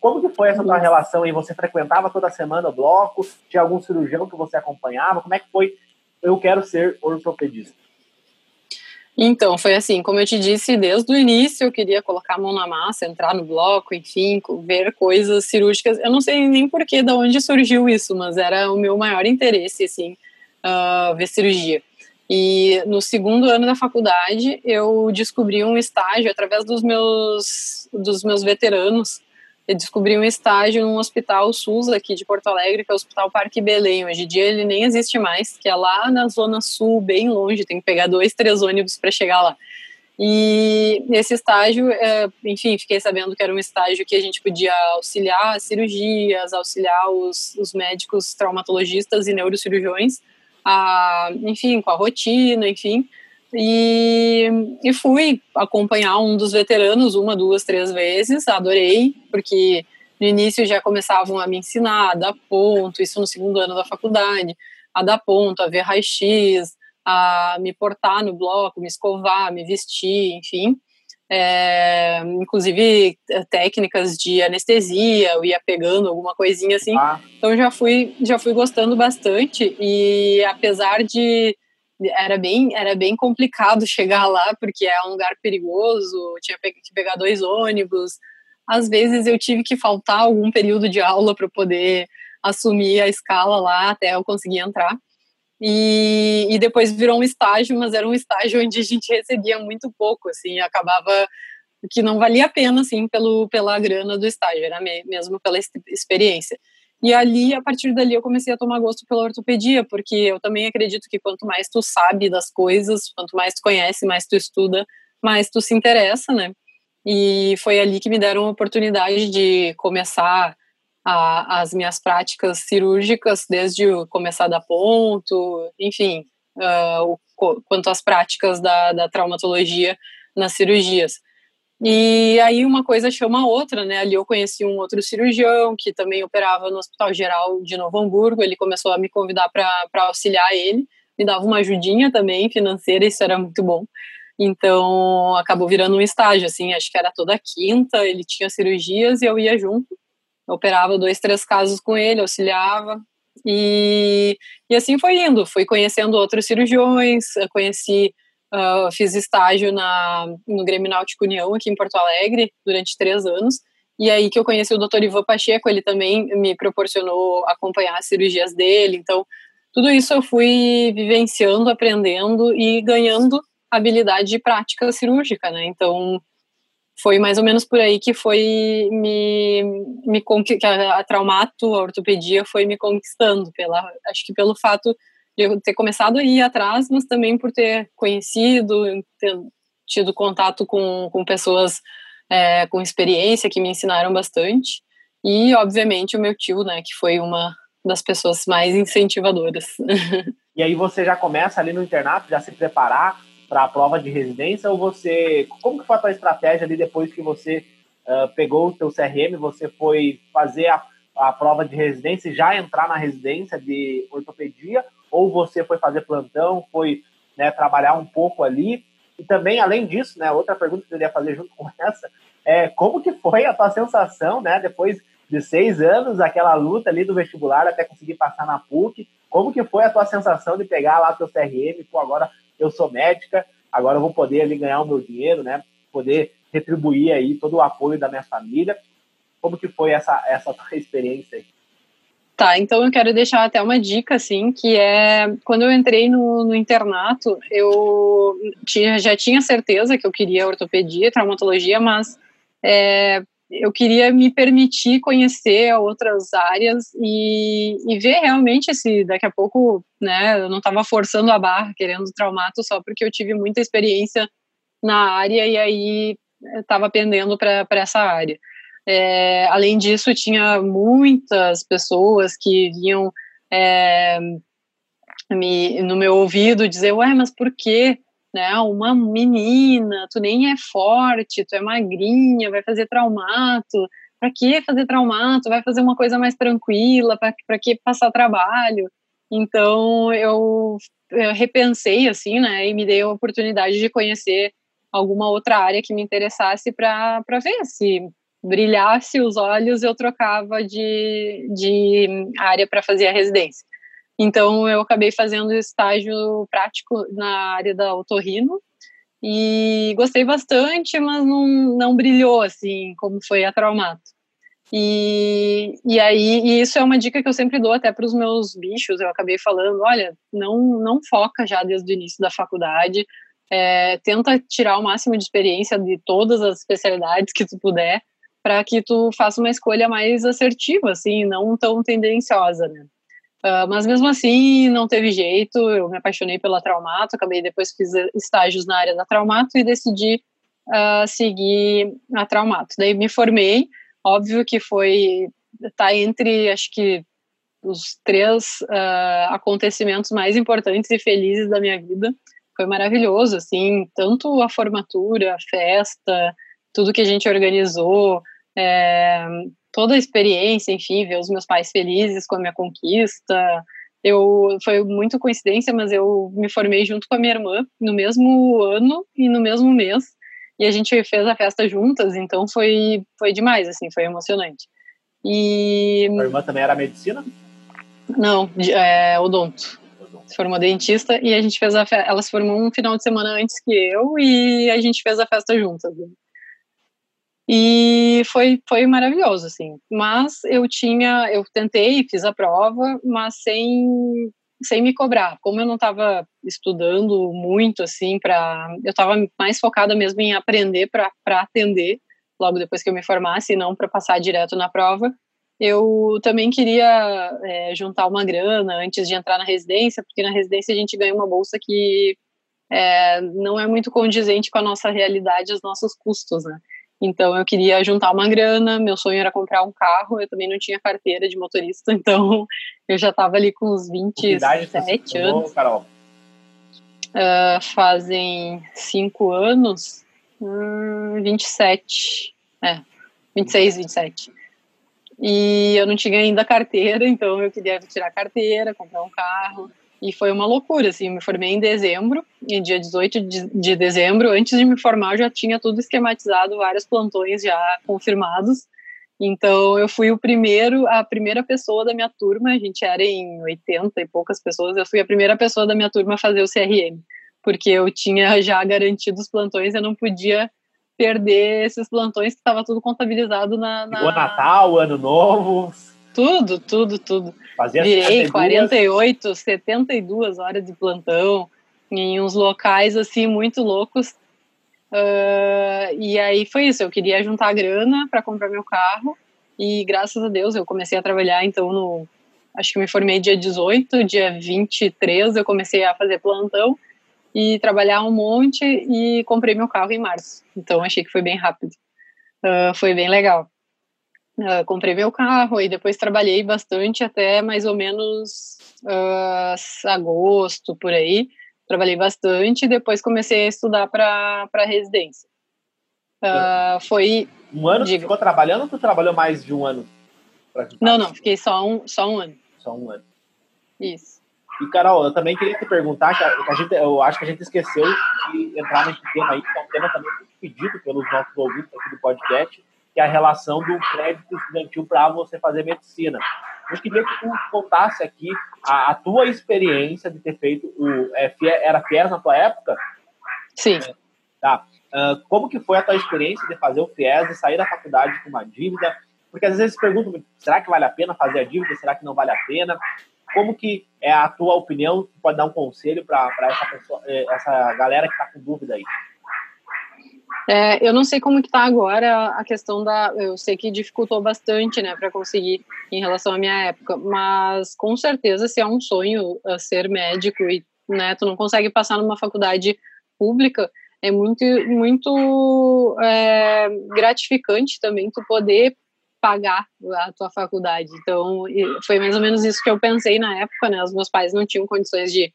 Como que foi essa tua relação aí? Você frequentava toda semana o bloco? Tinha algum cirurgião que você acompanhava? Como é que foi? Eu quero ser ortopedista. Então, foi assim, como eu te disse, desde o início eu queria colocar a mão na massa, entrar no bloco, enfim, ver coisas cirúrgicas. Eu não sei nem porquê, de onde surgiu isso, mas era o meu maior interesse, assim, uh, ver cirurgia. E no segundo ano da faculdade, eu descobri um estágio através dos meus, dos meus veteranos eu descobri um estágio num hospital SUS aqui de Porto Alegre, que é o Hospital Parque Belém. Hoje em dia ele nem existe mais, que é lá na Zona Sul, bem longe, tem que pegar dois, três ônibus para chegar lá. E nesse estágio, é, enfim, fiquei sabendo que era um estágio que a gente podia auxiliar cirurgias, auxiliar os, os médicos traumatologistas e neurocirurgiões, a, enfim, com a rotina, enfim. E, e fui acompanhar um dos veteranos uma, duas, três vezes, adorei, porque no início já começavam a me ensinar a dar ponto, isso no segundo ano da faculdade, a dar ponto, a ver raio-x, a me portar no bloco, me escovar, me vestir, enfim. É, inclusive é, técnicas de anestesia, eu ia pegando alguma coisinha assim. Ah. Então já fui, já fui gostando bastante e apesar de era bem era bem complicado chegar lá porque é um lugar perigoso, tinha que pegar dois ônibus. Às vezes eu tive que faltar algum período de aula para poder assumir a escala lá até eu conseguir entrar. E, e depois virou um estágio, mas era um estágio onde a gente recebia muito pouco, assim, acabava que não valia a pena, assim, pelo, pela grana do estágio, era mesmo pela experiência. E ali, a partir dali, eu comecei a tomar gosto pela ortopedia, porque eu também acredito que quanto mais tu sabe das coisas, quanto mais tu conhece, mais tu estuda, mais tu se interessa, né? E foi ali que me deram a oportunidade de começar a, as minhas práticas cirúrgicas, desde começar da ponto, enfim, uh, o, quanto às práticas da, da traumatologia nas cirurgias. E aí uma coisa chama a outra, né? Ali eu conheci um outro cirurgião que também operava no Hospital Geral de Novo Hamburgo. Ele começou a me convidar para auxiliar ele, me dava uma ajudinha também financeira, isso era muito bom. Então acabou virando um estágio, assim, acho que era toda quinta, ele tinha cirurgias e eu ia junto operava dois, três casos com ele, auxiliava. E, e assim foi indo, fui conhecendo outros cirurgiões, conheci, uh, fiz estágio na, no Grêmio Náutico União, aqui em Porto Alegre, durante três anos, e aí que eu conheci o Dr. Ivan Pacheco, ele também me proporcionou acompanhar as cirurgias dele, então tudo isso eu fui vivenciando, aprendendo e ganhando habilidade de prática cirúrgica, né, então foi mais ou menos por aí que foi me, me que a, a traumato, a ortopedia foi me conquistando pela acho que pelo fato eu ter começado a ir atrás, mas também por ter conhecido, ter tido contato com, com pessoas é, com experiência que me ensinaram bastante e obviamente o meu tio, né, que foi uma das pessoas mais incentivadoras. (laughs) E aí você já começa ali no internato, já se preparar para a prova de residência ou você como que foi a tua estratégia ali depois que você uh, pegou o teu CRM você foi fazer a, a prova de residência e já entrar na residência de ortopedia ou você foi fazer plantão foi né, trabalhar um pouco ali e também além disso né outra pergunta que eu queria fazer junto com (laughs) essa é como que foi a tua sensação né depois de seis anos aquela luta ali do vestibular até conseguir passar na PUC como que foi a tua sensação de pegar lá teu CRM pô agora eu sou médica, agora eu vou poder ali ganhar o meu dinheiro, né? Poder retribuir aí todo o apoio da minha família. Como que foi essa, essa (laughs) experiência aí? Tá, então eu quero deixar até uma dica, assim, que é quando eu entrei no, no internato, eu tinha, já tinha certeza que eu queria ortopedia, traumatologia, mas é, eu queria me permitir conhecer outras áreas e, e, ver realmente se daqui a pouco, né, eu não estava forçando a barra, querendo traumato só porque eu tive muita experiência na área e aí estava pendendo para essa área. É, além disso, tinha muitas pessoas que vinham é, me, no meu ouvido dizer, ué, mas por quê? né? Uma menina, tu nem é forte, tu é magrinha, vai fazer traumato. Para que fazer traumato? Vai fazer uma coisa mais tranquila, para que passar trabalho? Então eu, eu, repensei assim, né? E me dei a oportunidade de conhecer alguma outra área que me interessasse para ver se brilhasse os olhos eu trocava de, de área para fazer a residência. Então, eu acabei fazendo estágio prático na área da otorrino e gostei bastante, mas não, não brilhou assim como foi a Traumato. E, e aí, e isso é uma dica que eu sempre dou até para os meus bichos. Eu acabei falando: olha, não, não foca já desde o início da faculdade, é, tenta tirar o máximo de experiência de todas as especialidades que tu puder, para que tu faça uma escolha mais assertiva, assim, não tão tendenciosa, né? Uh, mas mesmo assim, não teve jeito, eu me apaixonei pela Traumato, acabei depois fiz estágios na área da Traumato e decidi uh, seguir a Traumato. Daí me formei, óbvio que foi, tá entre, acho que, os três uh, acontecimentos mais importantes e felizes da minha vida. Foi maravilhoso, assim, tanto a formatura, a festa, tudo que a gente organizou, é, toda a experiência, enfim, ver os meus pais felizes com a minha conquista. Eu foi muito coincidência, mas eu me formei junto com a minha irmã no mesmo ano e no mesmo mês e a gente fez a festa juntas, então foi foi demais, assim, foi emocionante. E a irmã também era medicina? Não, é odonto. Se formou dentista e a gente fez a festa. Ela se formou um final de semana antes que eu e a gente fez a festa juntas. E foi, foi maravilhoso, assim. Mas eu tinha, eu tentei, fiz a prova, mas sem, sem me cobrar. Como eu não estava estudando muito, assim, para. Eu estava mais focada mesmo em aprender para atender logo depois que eu me formasse, e não para passar direto na prova. Eu também queria é, juntar uma grana antes de entrar na residência, porque na residência a gente ganha uma bolsa que é, não é muito condizente com a nossa realidade, os nossos custos, né? Então eu queria juntar uma grana, meu sonho era comprar um carro, eu também não tinha carteira de motorista, (laughs) então eu já estava ali com uns 27 anos. Carol? Uh, fazem cinco anos, hum, 27, é, 26, 27. E eu não tinha ainda carteira, (laughs) então eu queria tirar carteira, comprar um carro. E foi uma loucura, assim, me formei em dezembro, em dia 18 de, de dezembro, antes de me formar eu já tinha tudo esquematizado, vários plantões já confirmados, então eu fui o primeiro, a primeira pessoa da minha turma, a gente era em 80 e poucas pessoas, eu fui a primeira pessoa da minha turma a fazer o CRM, porque eu tinha já garantido os plantões, eu não podia perder esses plantões que estava tudo contabilizado na, na... O Natal, Ano Novo... Tudo, tudo, tudo. Fazia Virei 48, 72 horas de plantão em uns locais assim muito loucos. Uh, e aí foi isso. Eu queria juntar grana para comprar meu carro e graças a Deus eu comecei a trabalhar. Então, no, acho que me formei dia 18, dia 23 eu comecei a fazer plantão e trabalhar um monte e comprei meu carro em março. Então, achei que foi bem rápido. Uh, foi bem legal. Uh, comprei meu carro e depois trabalhei bastante até mais ou menos uh, agosto, por aí. Trabalhei bastante e depois comecei a estudar para residência. Uh, foi. Um ano digo, ficou trabalhando ou tu trabalhou mais de um ano? Não, não, fiquei só um, só um ano. Só um ano. Isso. E, Carol, eu também queria te perguntar, que a, gente, eu acho que a gente esqueceu de entrar nesse tema aí, que é um tema também muito pedido pelos nossos ouvintes aqui do podcast, que é a relação do crédito estudantil para você fazer medicina. Eu queria que tu contasse aqui a, a tua experiência de ter feito o. É, era FIES na tua época? Sim. É, tá. Uh, como que foi a tua experiência de fazer o FIES e sair da faculdade com uma dívida? Porque às vezes perguntam, será que vale a pena fazer a dívida? Será que não vale a pena? Como que é a tua opinião? Tu pode dar um conselho para essa, pessoa, eh, essa galera que está com dúvida aí? É, eu não sei como que tá agora a questão da, eu sei que dificultou bastante, né, para conseguir em relação à minha época, mas com certeza se é um sonho uh, ser médico e, né, tu não consegue passar numa faculdade pública, é muito, muito é, gratificante também tu poder pagar a tua faculdade. Então, foi mais ou menos isso que eu pensei na época, né? Os meus pais não tinham condições de,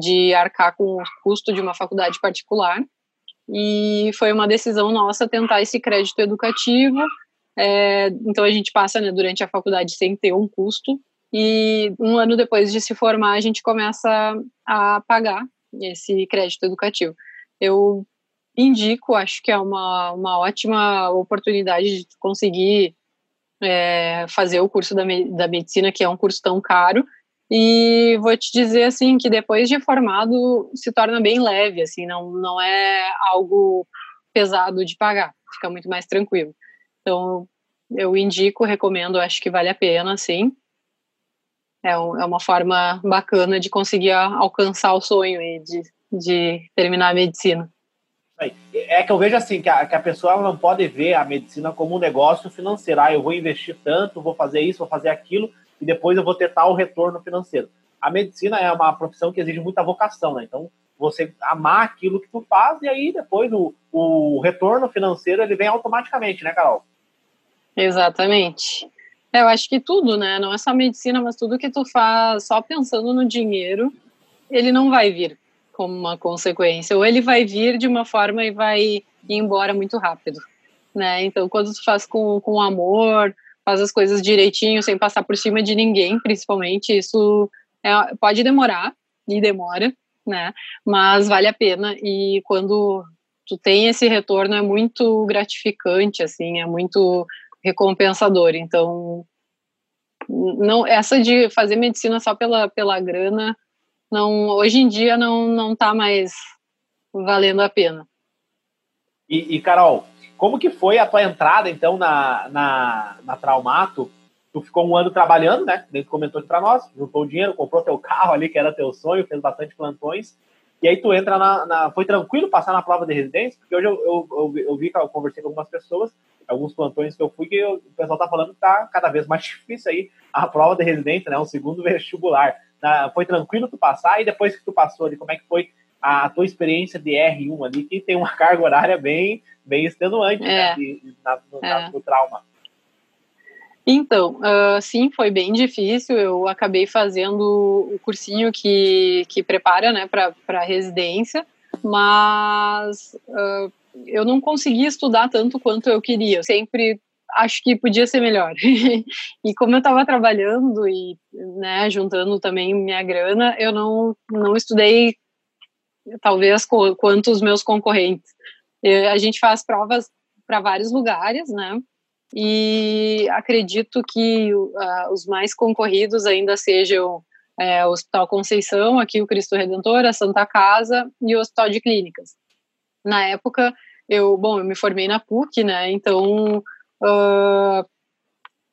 de arcar com o custo de uma faculdade particular e foi uma decisão nossa tentar esse crédito educativo. É, então a gente passa né, durante a faculdade sem ter um custo e um ano depois de se formar a gente começa a pagar esse crédito educativo. Eu indico, acho que é uma, uma ótima oportunidade de conseguir é, fazer o curso da, da medicina, que é um curso tão caro, e vou te dizer assim que depois de formado se torna bem leve, assim, não, não é algo pesado de pagar, fica muito mais tranquilo. Então, eu indico, recomendo, acho que vale a pena, sim. É, um, é uma forma bacana de conseguir alcançar o sonho e de, de terminar a medicina. É que eu vejo assim, que a, que a pessoa não pode ver a medicina como um negócio financeiro. Ah, eu vou investir tanto, vou fazer isso, vou fazer aquilo, e depois eu vou ter tal retorno financeiro. A medicina é uma profissão que exige muita vocação, né? Então, você amar aquilo que tu faz, e aí depois o, o retorno financeiro ele vem automaticamente, né, Carol? Exatamente. É, eu acho que tudo, né? Não é só medicina, mas tudo que tu faz só pensando no dinheiro, ele não vai vir como uma consequência, ou ele vai vir de uma forma e vai ir embora muito rápido, né? Então, quando tu faz com, com amor, faz as coisas direitinho, sem passar por cima de ninguém, principalmente, isso é, pode demorar, e demora, né? Mas vale a pena, e quando tu tem esse retorno é muito gratificante, assim, é muito recompensador, então não essa de fazer medicina só pela, pela grana não hoje em dia não não está mais valendo a pena. E, e, Carol, como que foi a tua entrada então na, na, na Traumato? Tu ficou um ano trabalhando, né? Nem tu comentou para nós, juntou dinheiro, comprou teu (laughs) carro ali que era teu sonho, fez bastante plantões. E aí tu entra na, na, Foi tranquilo passar na prova de residência? Porque hoje eu, eu, eu, eu vi eu conversei com algumas pessoas, alguns plantões que eu fui, que eu, o pessoal tá falando que tá cada vez mais (laughs) difícil aí a prova de residência, né? Um segundo (laughs) vestibular foi tranquilo tu passar? E depois que tu passou ali, como é que foi a tua experiência de R1 ali, que tem uma carga horária bem, bem extenuante né, é. né, de, na, no, é. no, trauma? Então, uh, sim, foi bem difícil. Eu acabei fazendo o cursinho que, que prepara né, para a residência, mas uh, eu não consegui estudar tanto quanto eu queria. Sempre acho que podia ser melhor. (laughs) e como eu estava trabalhando e né, juntando também minha grana, eu não, não estudei talvez quanto os meus concorrentes. A gente faz provas para vários lugares, né? E acredito que uh, os mais concorridos ainda sejam é, o Hospital Conceição, aqui o Cristo Redentor, a Santa Casa e o Hospital de Clínicas. Na época, eu, bom, eu me formei na PUC, né? Então Uh,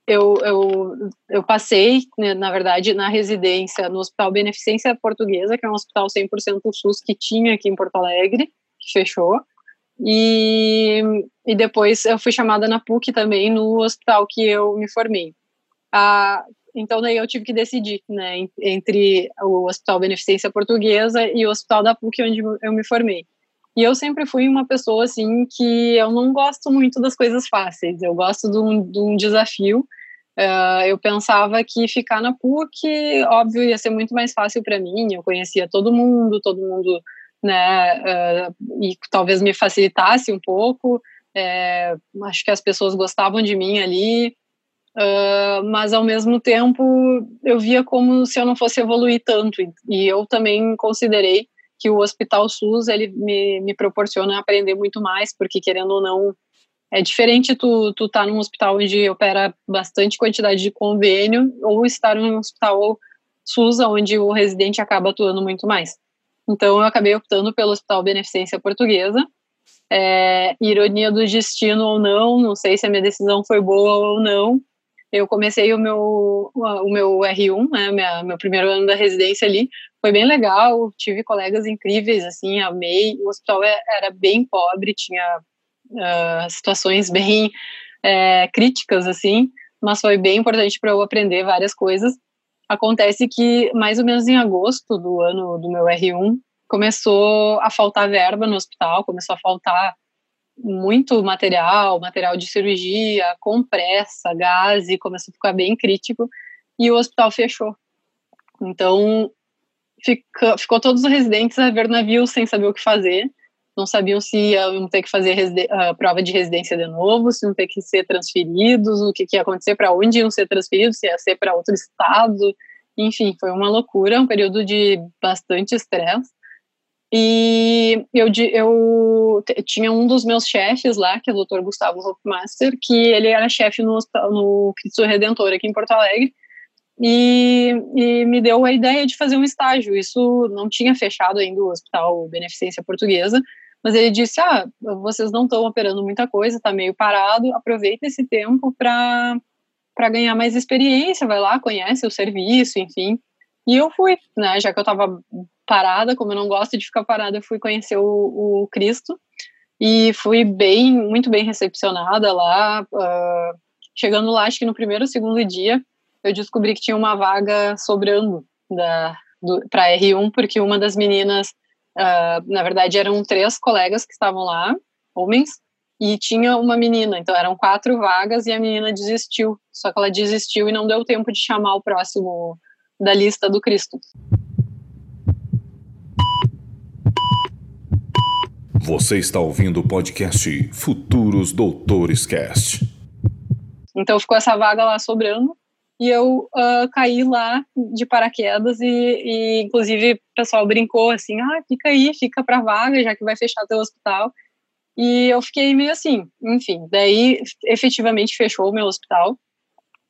eu, eu, eu passei, né, na verdade, na residência no Hospital Beneficência Portuguesa, que é um hospital 100% SUS que tinha aqui em Porto Alegre, que fechou. E, e depois eu fui chamada na PUC também, no hospital que eu me formei. Ah, então, daí eu tive que decidir, né, entre o Hospital Beneficência Portuguesa e o Hospital da PUC, onde eu me formei. E eu sempre fui uma pessoa, assim, que eu não gosto muito das coisas fáceis, eu gosto de um, de um desafio. Uh, eu pensava que ficar na PUC, óbvio, ia ser muito mais fácil para mim, eu conhecia todo mundo, todo mundo, né, uh, e talvez me facilitasse um pouco. É, acho que as pessoas gostavam de mim ali, uh, mas ao mesmo tempo eu via como se eu não fosse evoluir tanto, e eu também considerei que o Hospital SUS ele me, me proporciona aprender muito mais, porque querendo ou não, é diferente tu, tu tá num hospital onde opera bastante quantidade de convênio ou estar num hospital SUS onde o residente acaba atuando muito mais. Então eu acabei optando pelo Hospital Beneficência Portuguesa. É, ironia do destino ou não, não sei se a minha decisão foi boa ou não. Eu comecei o meu, o meu R1, né, minha, meu primeiro ano da residência ali, foi bem legal, tive colegas incríveis, assim, amei. O hospital é, era bem pobre, tinha uh, situações bem é, críticas, assim, mas foi bem importante para eu aprender várias coisas. Acontece que, mais ou menos em agosto do ano do meu R1, começou a faltar verba no hospital, começou a faltar muito material, material de cirurgia, compressa, gás, e começou a ficar bem crítico, e o hospital fechou. Então, fica, ficou todos os residentes a ver navio sem saber o que fazer. Não sabiam se iam ter que fazer a prova de residência de novo, se iam ter que ser transferidos, o que, que ia acontecer, para onde iam ser transferidos, se ia ser para outro estado. Enfim, foi uma loucura, um período de bastante estresse. E eu, eu tinha um dos meus chefes lá, que é o Dr. Gustavo Hofmaster, que ele era chefe no, no Cristo Redentor aqui em Porto Alegre, e, e, me deu a ideia de fazer um estágio. Isso não tinha fechado ainda o Hospital Beneficência Portuguesa, mas ele disse: Ah, vocês não estão operando muita coisa, está meio parado, aproveita esse tempo para ganhar mais experiência, vai lá, conhece o serviço, enfim. E eu fui, né, já que eu estava parada, como eu não gosto de ficar parada, eu fui conhecer o, o Cristo. e fui bem, muito bem recepcionada lá. Uh, chegando lá, acho que no primeiro ou segundo dia, eu descobri que tinha uma vaga sobrando para R1, porque uma das meninas, uh, na verdade, eram três colegas que estavam lá, homens, e tinha uma menina, então eram quatro vagas e a menina desistiu. Só que ela desistiu e não deu tempo de chamar o próximo da lista do Cristo. Você está ouvindo o podcast Futuros Doutores Cast. Então ficou essa vaga lá sobrando e eu uh, caí lá de paraquedas e, e, inclusive o pessoal brincou assim, ah, fica aí, fica para vaga já que vai fechar teu hospital. E eu fiquei meio assim, enfim, daí efetivamente fechou o meu hospital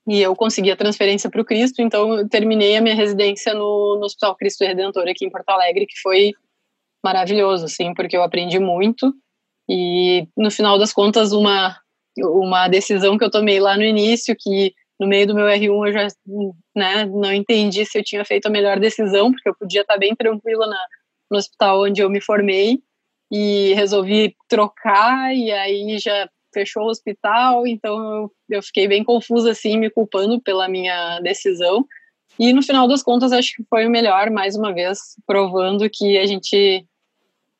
e eu consegui a transferência para o Cristo, então eu terminei a minha residência no, no Hospital Cristo Redentor aqui em Porto Alegre, que foi maravilhoso, assim, porque eu aprendi muito. E no final das contas uma uma decisão que eu tomei lá no início que no meio do meu R1 eu já né, não entendi se eu tinha feito a melhor decisão, porque eu podia estar bem tranquila na, no hospital onde eu me formei. E resolvi trocar e aí já fechou o hospital, então eu, eu fiquei bem confusa assim, me culpando pela minha decisão. E no final das contas acho que foi o melhor, mais uma vez, provando que a gente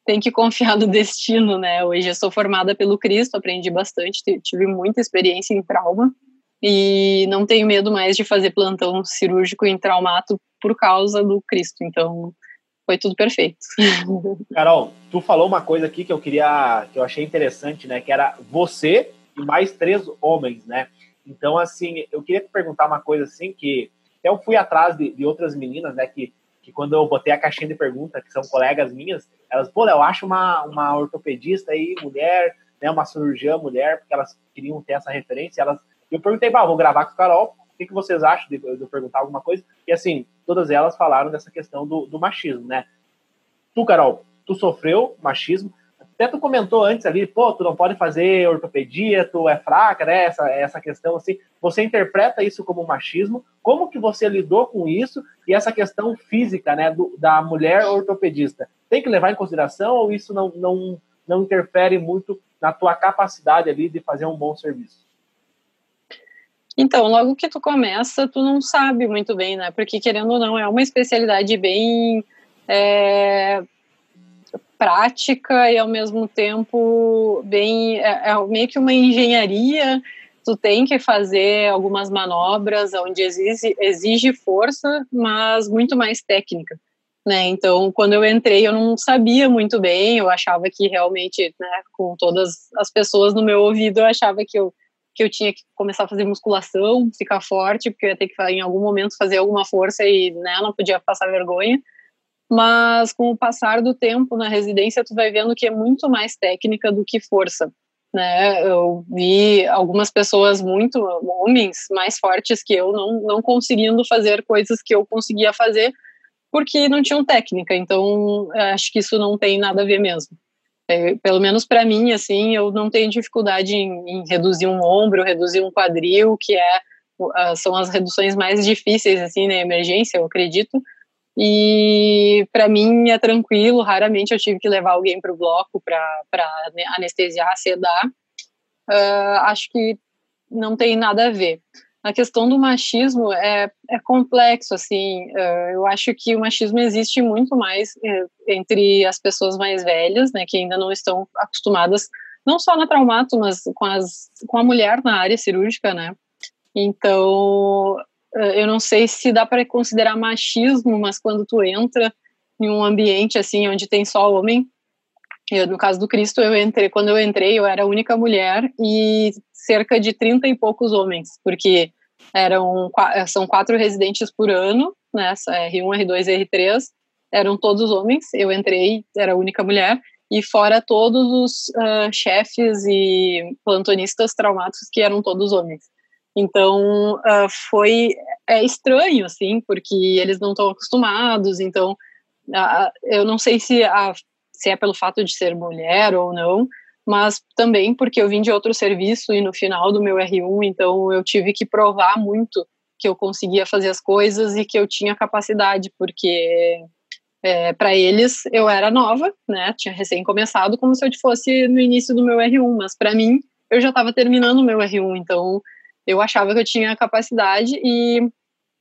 tem que confiar no destino, né? Hoje eu sou formada pelo Cristo, aprendi bastante, tive muita experiência em trauma e não tenho medo mais de fazer plantão cirúrgico em traumato por causa do Cristo. Então, foi tudo perfeito. (laughs) Carol, tu falou uma coisa aqui que eu queria, que eu achei interessante, né? Que era você e mais três homens, né? Então, assim, eu queria te perguntar uma coisa assim que eu fui atrás de, de outras meninas, né? Que, que quando eu botei a caixinha de pergunta, que são colegas minhas, elas, pô, eu acho uma, uma ortopedista aí, mulher, né? Uma cirurgiã mulher, porque elas queriam ter essa referência. Elas, eu perguntei, bah, vou gravar com a Carol, o que, que vocês acham de, de eu perguntar alguma coisa? E assim, todas elas falaram dessa questão do, do machismo, né? Tu, Carol, tu sofreu machismo, até tu comentou antes ali, pô, tu não pode fazer ortopedia, tu é fraca, né? Essa, essa questão assim. Você interpreta isso como machismo? Como que você lidou com isso e essa questão física, né, do, da mulher ortopedista? Tem que levar em consideração ou isso não, não, não interfere muito na tua capacidade ali de fazer um bom serviço? Então, logo que tu começa, tu não sabe muito bem, né? Porque, querendo ou não, é uma especialidade bem é, prática e, ao mesmo tempo, bem... É, é, meio que uma engenharia. Tu tem que fazer algumas manobras onde exige, exige força, mas muito mais técnica. Né? Então, quando eu entrei, eu não sabia muito bem, eu achava que realmente, né, com todas as pessoas no meu ouvido, eu achava que eu que eu tinha que começar a fazer musculação, ficar forte, porque eu ia ter que em algum momento fazer alguma força e né, não podia passar vergonha. Mas com o passar do tempo na residência, tu vai vendo que é muito mais técnica do que força. Né? Eu vi algumas pessoas muito homens mais fortes que eu não não conseguindo fazer coisas que eu conseguia fazer porque não tinham técnica. Então acho que isso não tem nada a ver mesmo. É, pelo menos para mim, assim, eu não tenho dificuldade em, em, reduzir um ombro, reduzir um quadril, que é são as reduções mais difíceis assim na emergência, eu acredito. E para mim é tranquilo, raramente eu tive que levar alguém para o bloco para anestesiar, sedar. Uh, acho que não tem nada a ver. A questão do machismo é, é complexo, assim, uh, eu acho que o machismo existe muito mais uh, entre as pessoas mais velhas, né, que ainda não estão acostumadas, não só na traumato, mas com, as, com a mulher na área cirúrgica, né, então, eu não sei se dá para considerar machismo, mas quando tu entra em um ambiente, assim, onde tem só homem, eu, no caso do Cristo, eu entrei, quando eu entrei, eu era a única mulher e cerca de 30 e poucos homens, porque eram são quatro residentes por ano, né? R1, R2 e R3, eram todos homens. Eu entrei, era a única mulher, e fora todos os uh, chefes e plantonistas traumáticos que eram todos homens. Então uh, foi é estranho, assim, porque eles não estão acostumados. Então uh, eu não sei se, a, se é pelo fato de ser mulher ou não, mas também porque eu vim de outro serviço e no final do meu R1, então eu tive que provar muito que eu conseguia fazer as coisas e que eu tinha capacidade, porque é, para eles eu era nova, né? Tinha recém começado, como se eu fosse no início do meu R1, mas para mim eu já estava terminando o meu R1, então eu achava que eu tinha capacidade e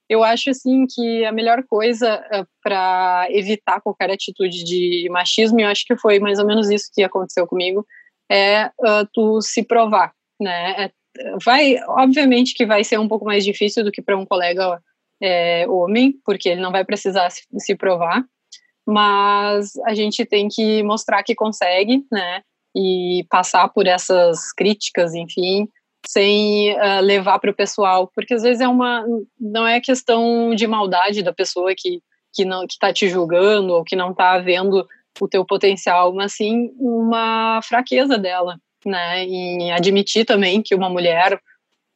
eu acho assim que a melhor coisa eh, para evitar qualquer atitude de machismo, e eu acho que foi mais ou menos isso que aconteceu comigo, é uh, tu se provar, né? É, vai, obviamente que vai ser um pouco mais difícil do que para um colega é, homem, porque ele não vai precisar se, se provar, mas a gente tem que mostrar que consegue, né? E passar por essas críticas, enfim, sem uh, levar para o pessoal, porque às vezes é uma não é questão de maldade da pessoa que que não que está te julgando ou que não está vendo o teu potencial, mas sim uma fraqueza dela, né? E admitir também que uma mulher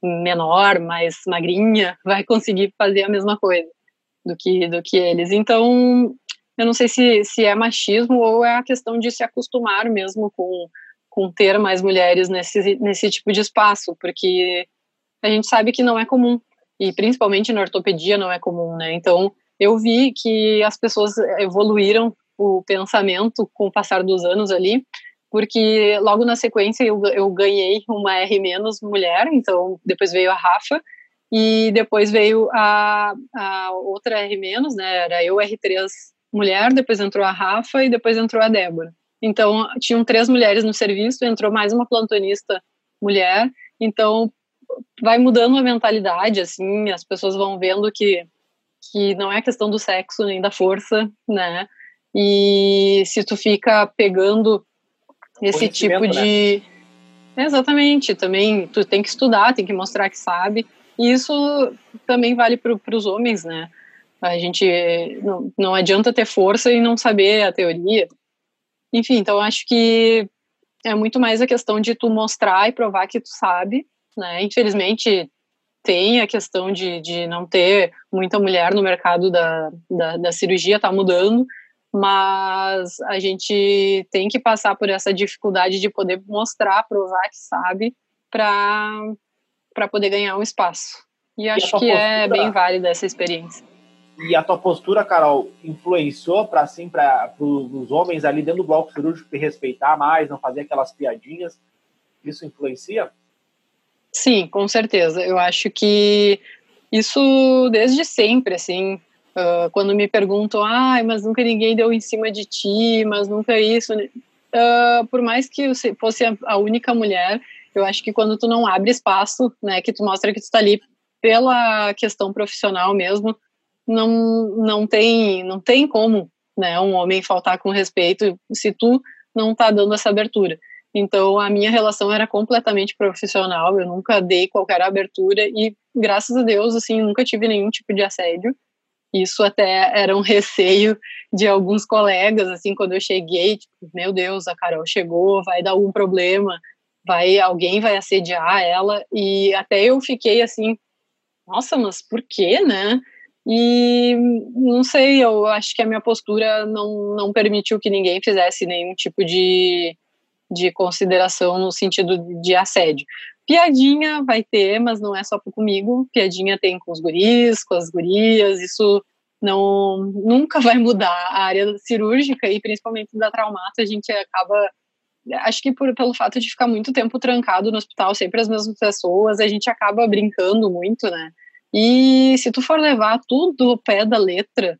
menor, mais magrinha, vai conseguir fazer a mesma coisa do que do que eles. Então, eu não sei se, se é machismo ou é a questão de se acostumar mesmo com com ter mais mulheres nesse, nesse tipo de espaço, porque a gente sabe que não é comum, e principalmente na ortopedia não é comum, né? Então, eu vi que as pessoas evoluíram o pensamento com o passar dos anos ali, porque logo na sequência eu, eu ganhei uma R mulher, então depois veio a Rafa, e depois veio a, a outra R né? Era eu R3 mulher, depois entrou a Rafa e depois entrou a Débora. Então, tinham três mulheres no serviço, entrou mais uma plantonista mulher. Então, vai mudando a mentalidade, assim, as pessoas vão vendo que, que não é questão do sexo nem da força, né? E se tu fica pegando esse tipo de. Né? Exatamente, também tu tem que estudar, tem que mostrar que sabe. E isso também vale para os homens, né? A gente não, não adianta ter força e não saber a teoria. Enfim, então acho que é muito mais a questão de tu mostrar e provar que tu sabe, né? Infelizmente tem a questão de, de não ter muita mulher no mercado da, da, da cirurgia, tá mudando, mas a gente tem que passar por essa dificuldade de poder mostrar, provar que sabe, para poder ganhar um espaço. E acho e que é postura... é bem válida essa experiência. E a tua postura, Carol, influenciou para assim, para os homens ali dentro do bloco cirúrgico te respeitar mais, não fazer aquelas piadinhas? Isso influencia? Sim, com certeza. Eu acho que isso desde sempre, assim, uh, quando me perguntam, ah, mas nunca ninguém deu em cima de ti, mas nunca isso. Uh, por mais que eu fosse a única mulher, eu acho que quando tu não abre espaço, né, que tu mostra que tu está ali pela questão profissional mesmo, não, não tem não tem como né, um homem faltar com respeito se tu não tá dando essa abertura. Então a minha relação era completamente profissional, eu nunca dei qualquer abertura e graças a Deus assim nunca tive nenhum tipo de assédio. Isso até era um (laughs) receio de alguns colegas assim quando eu cheguei, tipo, meu Deus, a Carol chegou, vai dar algum problema, vai alguém vai assediar ela e até eu fiquei assim, nossa, mas por quê, né? E não sei, eu acho que a minha postura não, não permitiu que ninguém fizesse nenhum tipo de, de consideração no sentido de assédio. Piadinha vai ter, mas não é só comigo. Piadinha tem com os guris, com as gurias, isso não nunca vai mudar. A área cirúrgica e principalmente da traumato, a gente acaba acho que por, pelo fato de ficar muito tempo trancado no hospital, sempre as mesmas pessoas, a gente acaba brincando muito, né? E se tu for levar tudo ao pé da letra,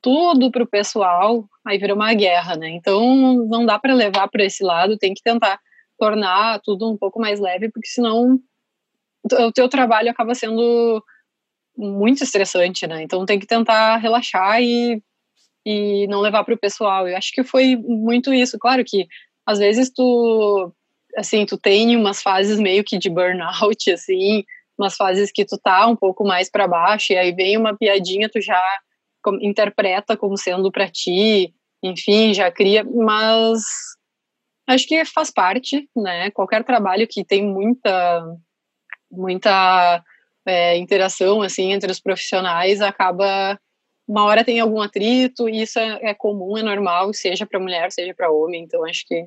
tudo para o pessoal, aí vira uma guerra, né? Então não dá para levar para esse lado, tem que tentar tornar tudo um pouco mais leve, porque senão o teu trabalho acaba sendo muito estressante, né? Então tem que tentar relaxar e, e não levar para o pessoal. Eu acho que foi muito isso. Claro que às vezes tu assim, tu tem umas fases meio que de burnout, (laughs) assim, umas fases que tu tá um pouco mais para baixo e aí vem uma piadinha, tu já interpreta como sendo para ti, enfim, já cria, mas acho que faz parte, né? Qualquer trabalho que tem muita muita é, interação assim entre os profissionais acaba uma hora tem algum atrito e isso é, é comum, é normal, seja para mulher, seja para homem. Então acho que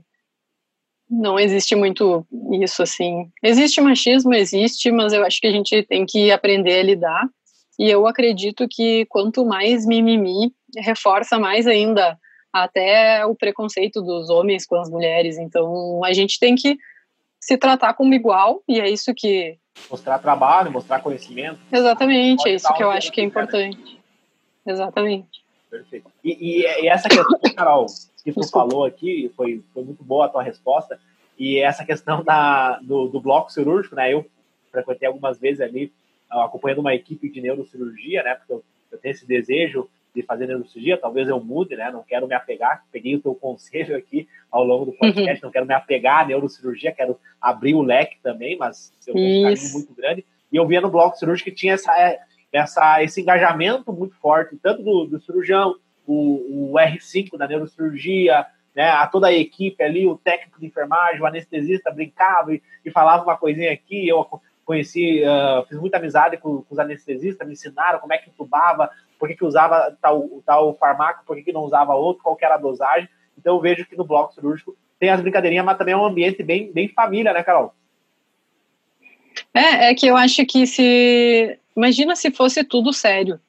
não existe muito isso, assim. Existe machismo, existe, mas eu acho que a gente tem que aprender a lidar. E eu acredito que quanto mais mimimi reforça mais ainda até o preconceito dos homens com as mulheres. Então, a gente tem que se tratar como igual, e é isso que. Mostrar trabalho, mostrar conhecimento. Exatamente, é isso que eu acho que é importante. Exatamente. Perfeito. E, e, e essa questão, Carol, que tu Desculpa. falou aqui, foi, foi muito boa a tua resposta, e essa questão da, do, do bloco cirúrgico, né? Eu frequentei algumas vezes ali, acompanhando uma equipe de neurocirurgia, né? Porque eu, eu tenho esse desejo de fazer neurocirurgia, talvez eu mude, né? Não quero me apegar, peguei o teu conselho aqui ao longo do podcast, uhum. não quero me apegar à neurocirurgia, quero abrir o leque também, mas eu tenho um carinho muito grande. E eu via no bloco cirúrgico que tinha essa, essa, esse engajamento muito forte, tanto do, do cirurgião, o, o, R5 da neurocirurgia, né, a toda a equipe ali, o técnico de enfermagem, o anestesista brincava e, e falava uma coisinha aqui, eu conheci, uh, fiz muita amizade com, com, os anestesistas, me ensinaram como é que entubava, por que, que usava tal, tal farmaco, por que, que não usava outro, qual era a dosagem. Então eu vejo que no bloco cirúrgico tem as brincadeirinhas, mas também é um ambiente bem, bem família, né, Carol? É, é que eu acho que se. Imagina se fosse tudo sério.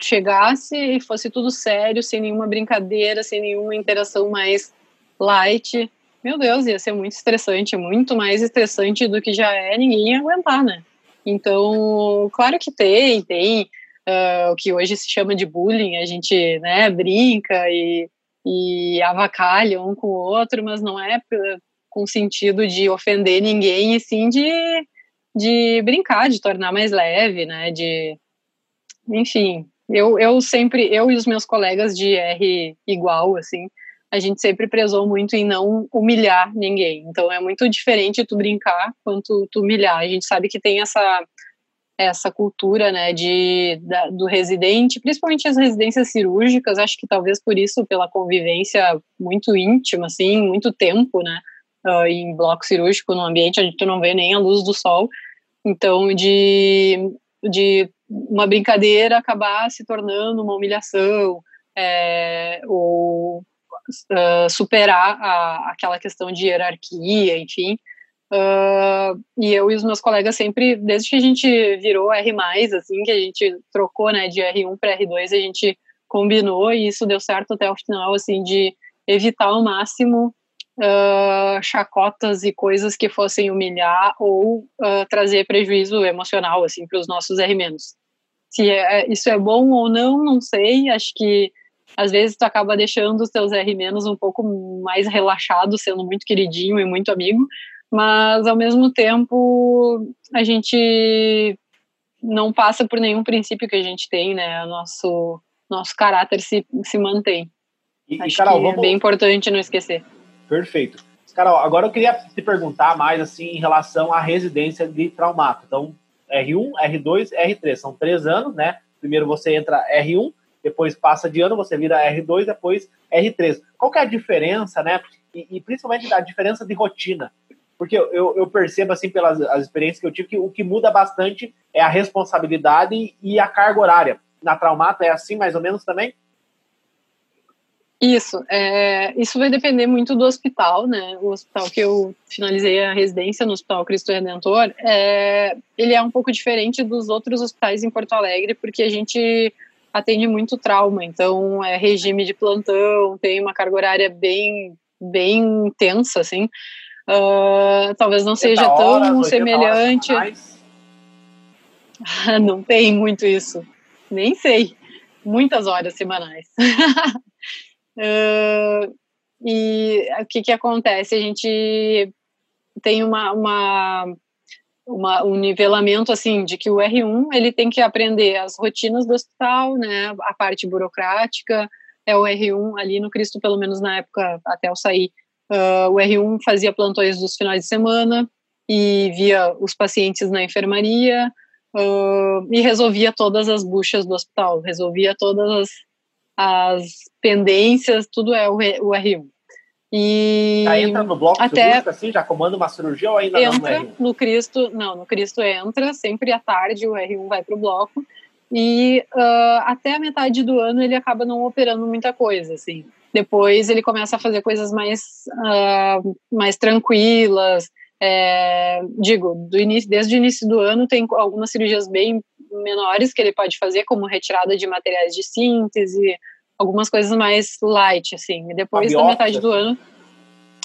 Chegasse e fosse tudo sério, sem nenhuma brincadeira, sem nenhuma interação mais light. Meu Deus, ia ser muito estressante, muito mais estressante do que já é, ninguém ia aguentar, né? Então, claro que tem, tem uh, o que hoje se chama de bullying, a gente né, brinca e, e avacalha um com o outro, mas não é com sentido de ofender ninguém, e sim de, de brincar, de tornar mais leve, né? De, enfim, eu, eu sempre, eu e os meus colegas de R igual, assim, a gente sempre prezou muito em não humilhar ninguém. Então é muito diferente tu brincar quanto tu humilhar. A gente sabe que tem essa essa cultura, né, de da, do residente, principalmente as residências cirúrgicas. Acho que talvez por isso, pela convivência muito íntima, assim, muito tempo, né, uh, em bloco cirúrgico, num ambiente onde tu não vê nem a luz do sol. Então de de uma brincadeira acabar se tornando uma humilhação, é, ou uh, superar a, aquela questão de hierarquia, enfim. Uh, e eu e os meus colegas sempre, desde que a gente virou R+, assim, que a gente trocou, né, de R1 para R2, a gente combinou e isso deu certo até o final, assim, de evitar ao máximo uh, chacotas e coisas que fossem humilhar ou uh, trazer prejuízo emocional, assim, para os nossos R-. Se é, isso é bom ou não, não sei, acho que às vezes tu acaba deixando os teus R- um pouco mais relaxado, sendo muito queridinho e muito amigo, mas ao mesmo tempo a gente não passa por nenhum princípio que a gente tem, né? O nosso, nosso caráter se, se mantém. E, Acho Carol, que é vamos... é bem importante não esquecer. Perfeito. Carol, agora eu queria te perguntar mais assim em relação à residência de traumato. Então, R1, R2, R3, são três anos, né? Primeiro você entra R1, depois passa de ano, você vira R2, depois R3. Qual que é a diferença, né? E, e principalmente a diferença de rotina. Porque eu, eu, percebo, assim, pelas as experiências que eu tive, que o que muda bastante é a responsabilidade e a carga horária. Na Traumato é assim, mais ou menos, também? Isso, é, isso vai depender muito do hospital, né? O hospital que eu finalizei a residência no Hospital Cristo Redentor, é, ele é um pouco diferente dos outros hospitais em Porto Alegre, porque a gente atende muito trauma, então é regime de plantão, tem uma carga horária bem, bem intensa, assim. Uh, talvez não seja tão semelhante. (laughs) não tem muito isso, nem sei. Muitas horas semanais. (laughs) uh, e o que, que acontece? A gente tem uma, uma uma, um nivelamento assim de que o R1 ele tem que aprender as rotinas do hospital, né, a parte burocrática é o R1 ali no Cristo pelo menos na época até eu sair uh, o R1 fazia plantões dos finais de semana e via os pacientes na enfermaria uh, e resolvia todas as buchas do hospital, resolvia todas as, as pendências, tudo é o, o R1. E já entra no bloco até cirúrgico, assim, já comanda uma cirurgia ou ainda entra não no, no Cristo, não, no Cristo entra, sempre à tarde o R1 vai para o bloco e uh, até a metade do ano ele acaba não operando muita coisa, assim. Depois ele começa a fazer coisas mais, uh, mais tranquilas. É, digo, do início, desde o início do ano tem algumas cirurgias bem menores que ele pode fazer, como retirada de materiais de síntese, algumas coisas mais light, assim. E depois da metade do ano,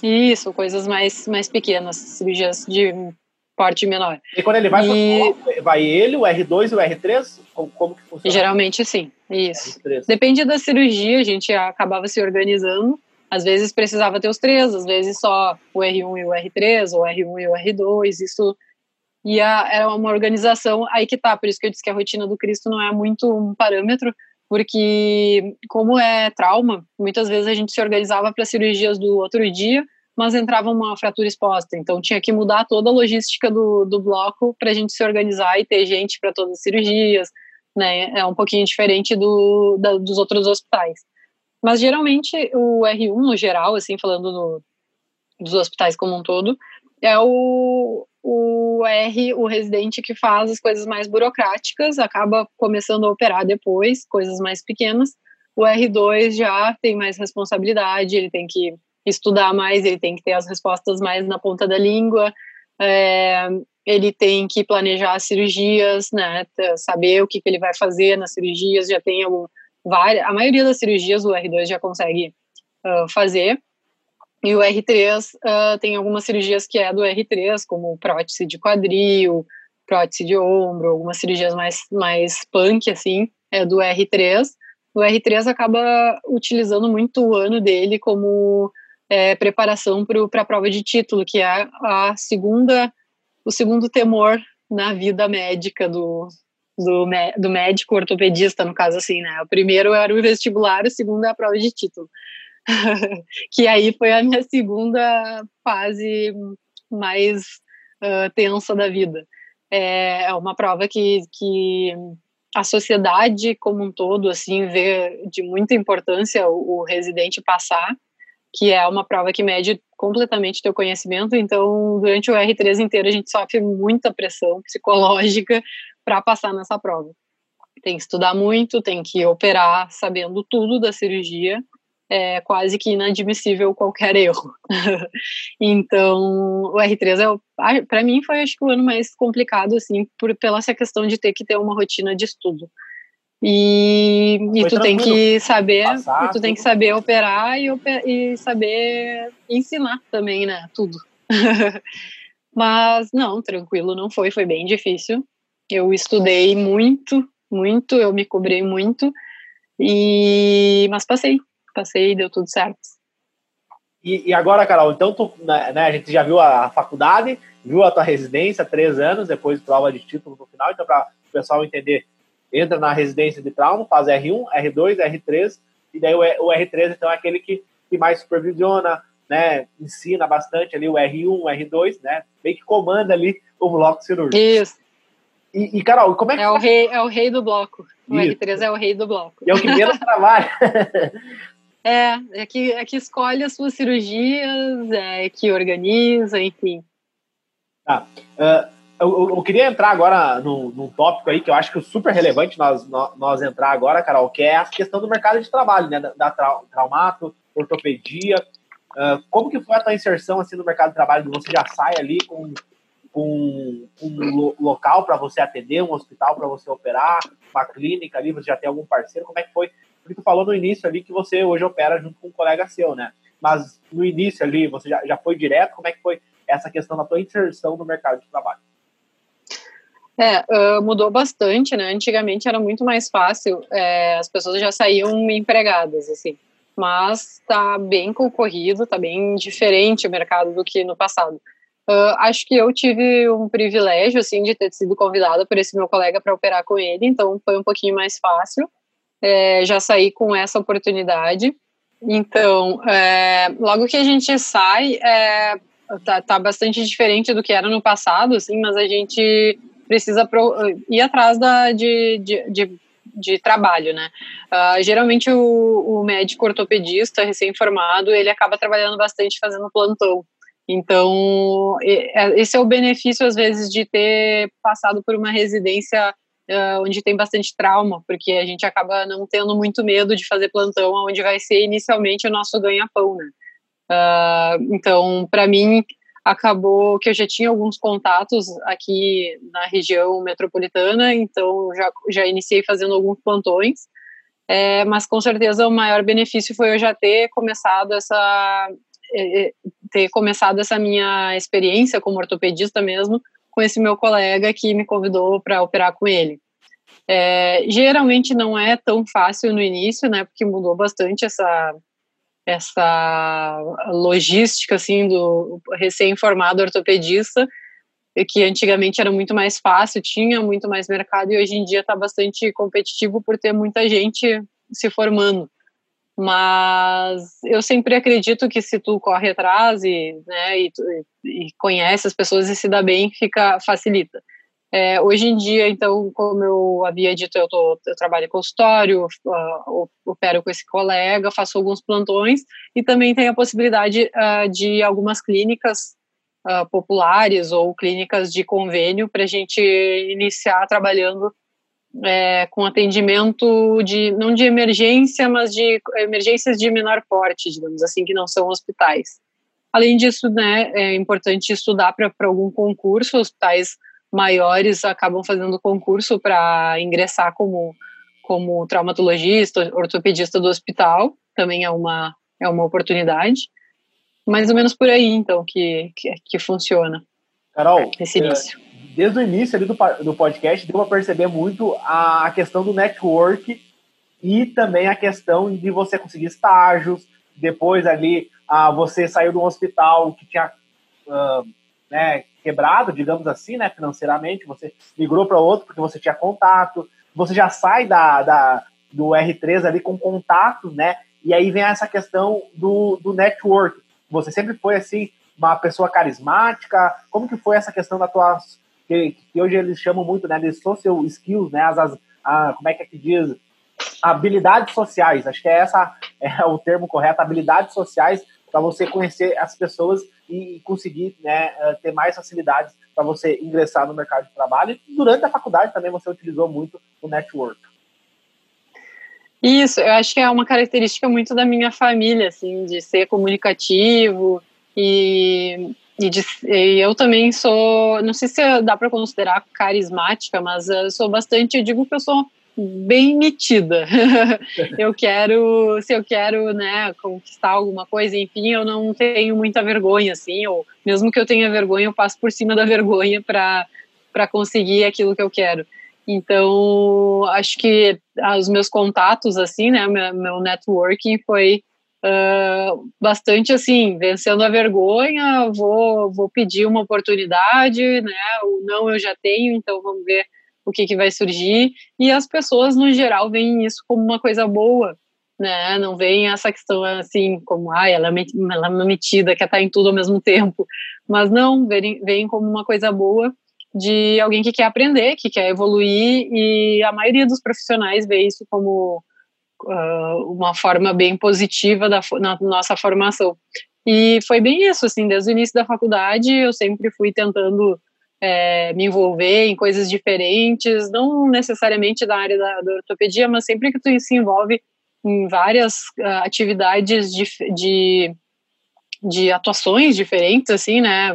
isso, coisas mais, mais pequenas, cirurgias de porte menor. E quando ele vai e... vai ele, o R2 e o R3? Como, como que funciona? Geralmente sim, isso. R3. Depende da cirurgia, a gente acabava se organizando. Às vezes precisava ter os três, às vezes só o R1 e o R3, ou o R1 e o R2, isso ia, era uma organização, aí que tá, por isso que eu disse que a rotina do Cristo não é muito um parâmetro, porque como é trauma, muitas vezes a gente se organizava para cirurgias do outro dia, mas entrava uma fratura exposta, então tinha que mudar toda a logística do, do bloco para a gente se organizar e ter gente para todas as cirurgias, né? É um pouquinho diferente do, da, dos outros hospitais. Mas geralmente o R1 no geral, assim, falando no, dos hospitais como um todo, é o, o R, o residente que faz as coisas mais burocráticas, acaba começando a operar depois, coisas mais pequenas. O R2 já tem mais responsabilidade, ele tem que estudar mais, ele tem que ter as respostas mais na ponta da língua, é, ele tem que planejar as cirurgias, né, saber o que, que ele vai fazer nas cirurgias, já tem algum, várias, a maioria das cirurgias o R2 já consegue uh, fazer, e o R3 uh, ah, tem algumas cirurgias que é do R3, como prótese de quadril, prótese de ombro, algumas cirurgias mais, mais punk, assim, é do R3. O R3 acaba utilizando muito o ano dele como é, preparação para a prova de título, que é a segunda, o segundo temor na vida médica do, do, do médico ortopedista, no caso assim, né? O primeiro era o vestibular, o segundo é a prova de título. (laughs) que aí foi a minha segunda fase mais uh, tensa da vida. É, é uma prova que, que a sociedade como um todo assim vê de muita importância o, o residente passar, que é uma prova que mede completamente teu conhecimento. Então, durante o R3 inteiro a gente sofre muita pressão psicológica (laughs) para passar nessa prova. Tem que estudar muito, tem que operar sabendo tudo da cirurgia é quase que inadmissível qualquer erro. (laughs) então, o R3 é, para mim foi acho que o ano mais complicado assim, por pela essa questão de ter que ter uma rotina de estudo. E, e tu tem que saber, Passar, tu tem que saber operar e, e saber ensinar também, né? Tudo. (laughs) Mas não, tranquilo, não foi, foi bem difícil. Eu estudei muito, muito, eu me cobrei muito, e mas passei, passei, deu tudo certo. E, e agora, Carol, então tu, né, né, a gente já viu a faculdade, viu a tua residência, três anos, depois prova de título no final, então para o pessoal entender, entra na residência de trauma, faz R1, R2, R3, e daí o, o R3 então é aquele que, que mais supervisiona, né, ensina bastante ali o R1, o R2, né, meio que comanda ali o bloco cirúrgico. Isso. E, e, Carol, como é que... É o, rei, é o rei do bloco. O Isso. R3 é o rei do bloco. E é o que menos (laughs) trabalha. É, é que, é que escolhe as suas cirurgias, é que organiza, enfim. Tá. Uh, eu, eu, queria entrar agora num, num tópico aí que eu acho que é super relevante nós, nós, entrar agora, Carol, que é a questão do mercado de trabalho, né? Da, da traumato, ortopedia. Uh, como que foi a tua inserção assim, no mercado de trabalho? Você já sai ali com, com um local para você atender, um hospital para você operar, uma clínica ali, você já tem algum parceiro? Como é que foi porque tu falou no início ali que você hoje opera junto com um colega seu, né? Mas no início ali, você já, já foi direto? Como é que foi essa questão da tua inserção no mercado de trabalho? É, mudou bastante, né? Antigamente era muito mais fácil, é, as pessoas já saíam empregadas, assim. Mas tá bem concorrido, tá bem diferente o mercado do que no passado. Uh, acho que eu tive um privilégio, assim, de ter sido convidada por esse meu colega para operar com ele, então foi um pouquinho mais fácil é, já saí com essa oportunidade. Então, é, logo que a gente sai, é, tá, tá, bastante diferente do que era no passado, assim, mas a gente precisa pro, ir atrás da, de, de, de, de trabalho, né? Uh, geralmente o, o médico ortopedista recém-formado, ele acaba trabalhando bastante fazendo plantão. Então, é, esse é o benefício, às vezes, de ter passado por uma residência uh, onde tem bastante trauma, porque a gente acaba não tendo muito medo de fazer plantão, onde vai ser inicialmente o nosso ganha-pão, né? Uh, então, para mim, acabou que eu já tinha alguns contatos aqui na região metropolitana, então já, já iniciei fazendo alguns plantões. é, mas com certeza o maior benefício foi eu já ter começado essa é, é, ter começado essa minha experiência como ortopedista mesmo com esse meu colega que me convidou para operar com ele. É, geralmente não é tão fácil no início, né? Porque mudou bastante essa essa logística assim do recém-formado ortopedista, que antigamente era muito mais fácil, tinha muito mais mercado e hoje em dia está bastante competitivo por ter muita gente se formando. Mas eu sempre acredito que se tu corre atrás e, né, e, e conhece as pessoas e se dá bem, fica facilita. É, hoje em dia, então, como eu havia dito, eu, tô, eu trabalho em consultório, uh, opero com esse colega, faço alguns plantões e também tenho a possibilidade uh, de algumas clínicas uh, populares ou clínicas de convênio para a gente iniciar trabalhando é, com atendimento de não de emergência, mas de emergências de menor porte, digamos assim, que não são hospitais. Além disso, né, é importante estudar para algum concurso, hospitais maiores acabam fazendo concurso para ingressar como, como traumatologista, ortopedista do hospital, também é uma, é uma oportunidade. Mais ou menos por aí, então, que, que, que funciona. Carol, esse é, início. Desde o início ali do, do podcast, deu para perceber muito a questão do network e também a questão de você conseguir estágios, depois ali ah, você saiu de um hospital que tinha né, quebrado, digamos assim, né, financeiramente, você migrou para outro porque você tinha contato, você já sai da, da, do R3 ali com contato, né, e aí vem essa questão do, do network. Você sempre foi, assim, uma pessoa carismática, como que foi essa questão da tua, que, que hoje eles chamam muito, né, de social skills, né, as, as a, como é que é que diz, habilidades sociais, acho que é essa é o termo correto, habilidades sociais para você conhecer as pessoas e conseguir né, eh, ter mais facilidades para você ingressar no mercado de trabalho. E durante a faculdade também você utilizou muito o network. Isso, eu acho que é uma característica muito da minha família, assim, de ser comunicativo e, e, de, e eu também sou, não sei se dá para considerar carismática, mas sou bastante, eu digo que eu sou bem metida. (laughs) eu quero, se eu quero, né, conquistar alguma coisa, enfim, eu não tenho muita vergonha, assim, ou mesmo que eu tenha vergonha, eu passo por cima da vergonha para para conseguir aquilo que eu quero. Então, acho que os meus contatos, assim, né, meu, meu networking foi uh, bastante assim, vencendo a vergonha, vou, vou pedir uma oportunidade, né, o não eu já tenho, então vamos ver o que, que vai surgir, e as pessoas, no geral, veem isso como uma coisa boa, né? Não veem essa questão assim, como, ah, ela é, ela é metida, quer estar em tudo ao mesmo tempo, mas não, veem, veem como uma coisa boa de alguém que quer aprender, que quer evoluir, e a maioria dos profissionais vê isso como uh, uma forma bem positiva da na nossa formação. E foi bem isso, assim, desde o início da faculdade eu sempre fui tentando é, me envolver em coisas diferentes, não necessariamente da área da, da ortopedia, mas sempre que tu se envolve em várias uh, atividades de, de, de, atuações diferentes, assim, né?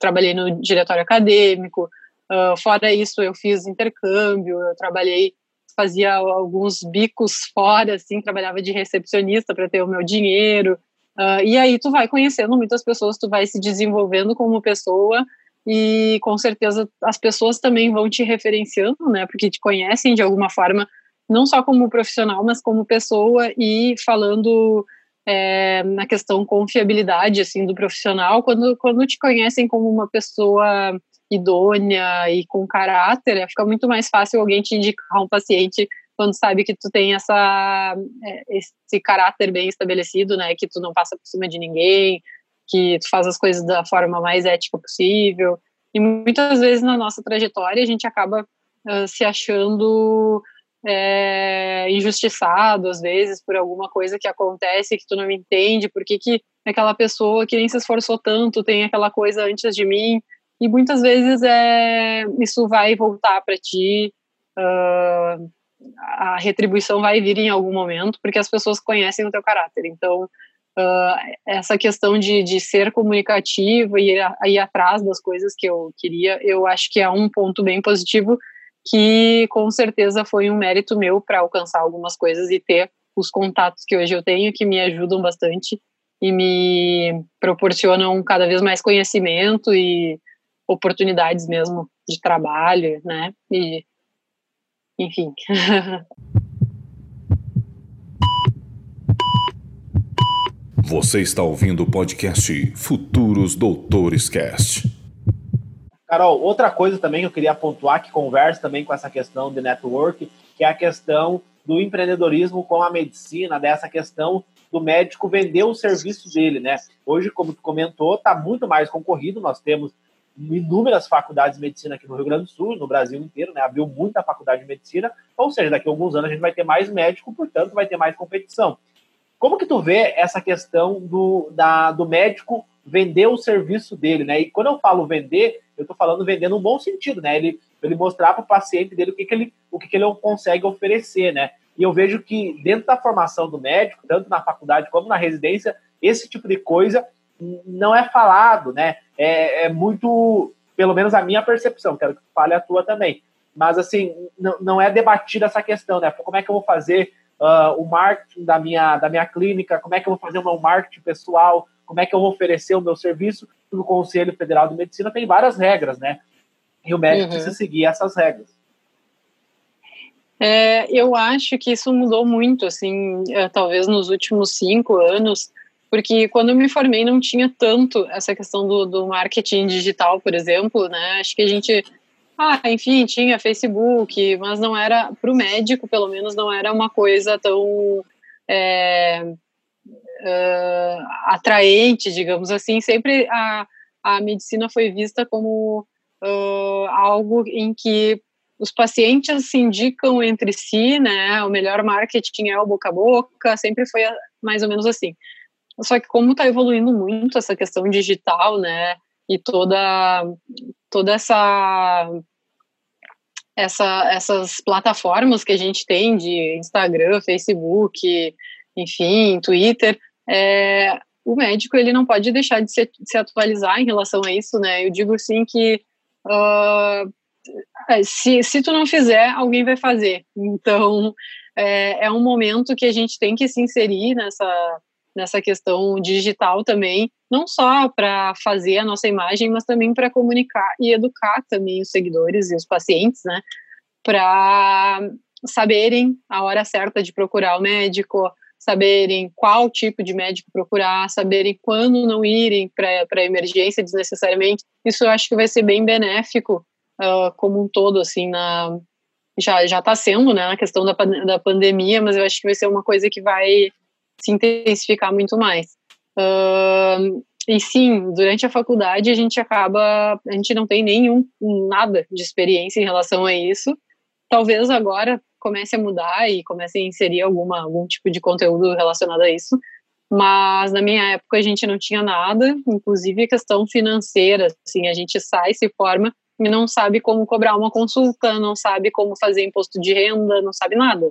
Trabalhei no diretório acadêmico, uh, fora isso eu fiz intercâmbio, eu trabalhei, fazia alguns bicos fora, assim, trabalhava de recepcionista para ter o meu dinheiro, uh, e aí tu vai conhecendo muitas pessoas, tu vai se desenvolvendo como pessoa, e com certeza as pessoas também vão te referenciando, né, porque te conhecem de alguma forma, não só como profissional, mas como pessoa e falando é, na questão confiabilidade, assim, do profissional, quando, quando te conhecem como uma pessoa idônea e com caráter, fica muito mais fácil alguém te indicar um paciente quando sabe que tu tem essa, é, esse caráter bem estabelecido, né, que tu não passa por cima de ninguém, que tu faz as coisas da forma mais ética possível. E muitas vezes na nossa trajetória a gente acaba uh, se achando é, injustiçado, às vezes, por alguma coisa que acontece que tu não entende, por que, que aquela pessoa que nem se esforçou tanto tem aquela coisa antes de mim. E muitas vezes é, isso vai voltar para ti, uh, a retribuição vai vir em algum momento, porque as pessoas conhecem o teu caráter. Então, uh, essa questão de, de ser comunicativo e ir, ir atrás das coisas que eu queria, eu acho que é um ponto bem positivo que com certeza foi um mérito meu para alcançar algumas coisas e ter os contatos que hoje eu tenho que me ajudam bastante e me proporcionam cada vez mais conhecimento e oportunidades mesmo de trabalho, né? E enfim. (laughs) Você está ouvindo o podcast Futuros Doutores Cast. Carol, outra coisa também que eu queria pontuar, que conversa também com essa questão de network, que é a questão do empreendedorismo com a medicina, dessa questão do médico vender o serviço dele, né? Hoje, como tu comentou, está muito mais concorrido, nós temos inúmeras faculdades de medicina aqui no Rio Grande do Sul, no Brasil inteiro, né? Abriu muita faculdade de medicina, ou seja, daqui a alguns anos a gente vai ter mais médico, portanto vai ter mais competição. Como que tu vê essa questão do, da, do médico vender o serviço dele, né? E quando eu falo vender, eu estou falando vender no bom sentido, né? Ele, ele mostrar para o paciente dele o que, que ele o que, que ele consegue oferecer, né? E eu vejo que dentro da formação do médico, tanto na faculdade como na residência, esse tipo de coisa não é falado, né? É, é muito, pelo menos a minha percepção, quero que fale a tua também. Mas assim, não, não é debatida essa questão, né? Como é que eu vou fazer uh, o marketing da minha, da minha clínica, como é que eu vou fazer o meu marketing pessoal, como é que eu vou oferecer o meu serviço. No Conselho Federal de Medicina tem várias regras, né? E o médico uhum. precisa seguir essas regras. É, eu acho que isso mudou muito, assim, é, talvez nos últimos cinco anos, porque quando eu me formei não tinha tanto essa questão do, do marketing digital, por exemplo, né? Acho que a gente ah, enfim, tinha Facebook, mas não era, para o médico, pelo menos, não era uma coisa tão é, uh, atraente, digamos assim. Sempre a, a medicina foi vista como uh, algo em que os pacientes se indicam entre si, né? O melhor marketing é o boca a boca, sempre foi mais ou menos assim. Só que como está evoluindo muito essa questão digital, né? E toda toda essa, essa essas plataformas que a gente tem de Instagram, Facebook, enfim, Twitter, é, o médico ele não pode deixar de se, se, atualizar em relação a isso, né? Eu digo assim que uh, se, se tu não fizer, alguém vai fazer. Então é, é um momento que a gente tem que se inserir nessa nessa questão digital também, não só para fazer a nossa imagem, mas também para comunicar e educar também os seguidores e os pacientes, né? Para saberem a hora certa de procurar o médico, saberem qual tipo de médico procurar, saberem quando não irem para emergência desnecessariamente. Isso eu acho que vai ser bem benéfico uh, como um todo, assim, na, já já está sendo, né, na questão da, da pandemia, mas eu acho que vai ser uma coisa que vai se intensificar muito mais. Uh, e sim, durante a faculdade a gente acaba, a gente não tem nenhum, nada de experiência em relação a isso. Talvez agora comece a mudar e comece a inserir alguma, algum tipo de conteúdo relacionado a isso, mas na minha época a gente não tinha nada, inclusive questão financeira, assim, a gente sai, se forma e não sabe como cobrar uma consulta, não sabe como fazer imposto de renda, não sabe nada.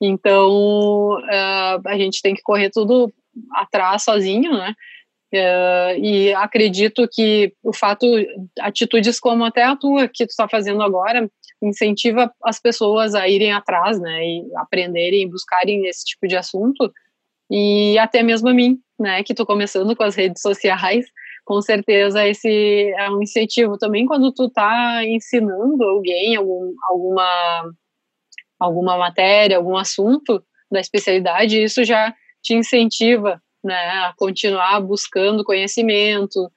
Então, uh, a gente tem que correr tudo atrás sozinho, né? Uh, e acredito que o fato, atitudes como até a tua, que tu está fazendo agora, incentiva as pessoas a irem atrás, né? E aprenderem, buscarem esse tipo de assunto. E até mesmo a mim, né? Que estou começando com as redes sociais, com certeza esse é um incentivo também quando tu está ensinando alguém algum, alguma alguma matéria, algum assunto da especialidade, isso já te incentiva né, a continuar buscando conhecimento.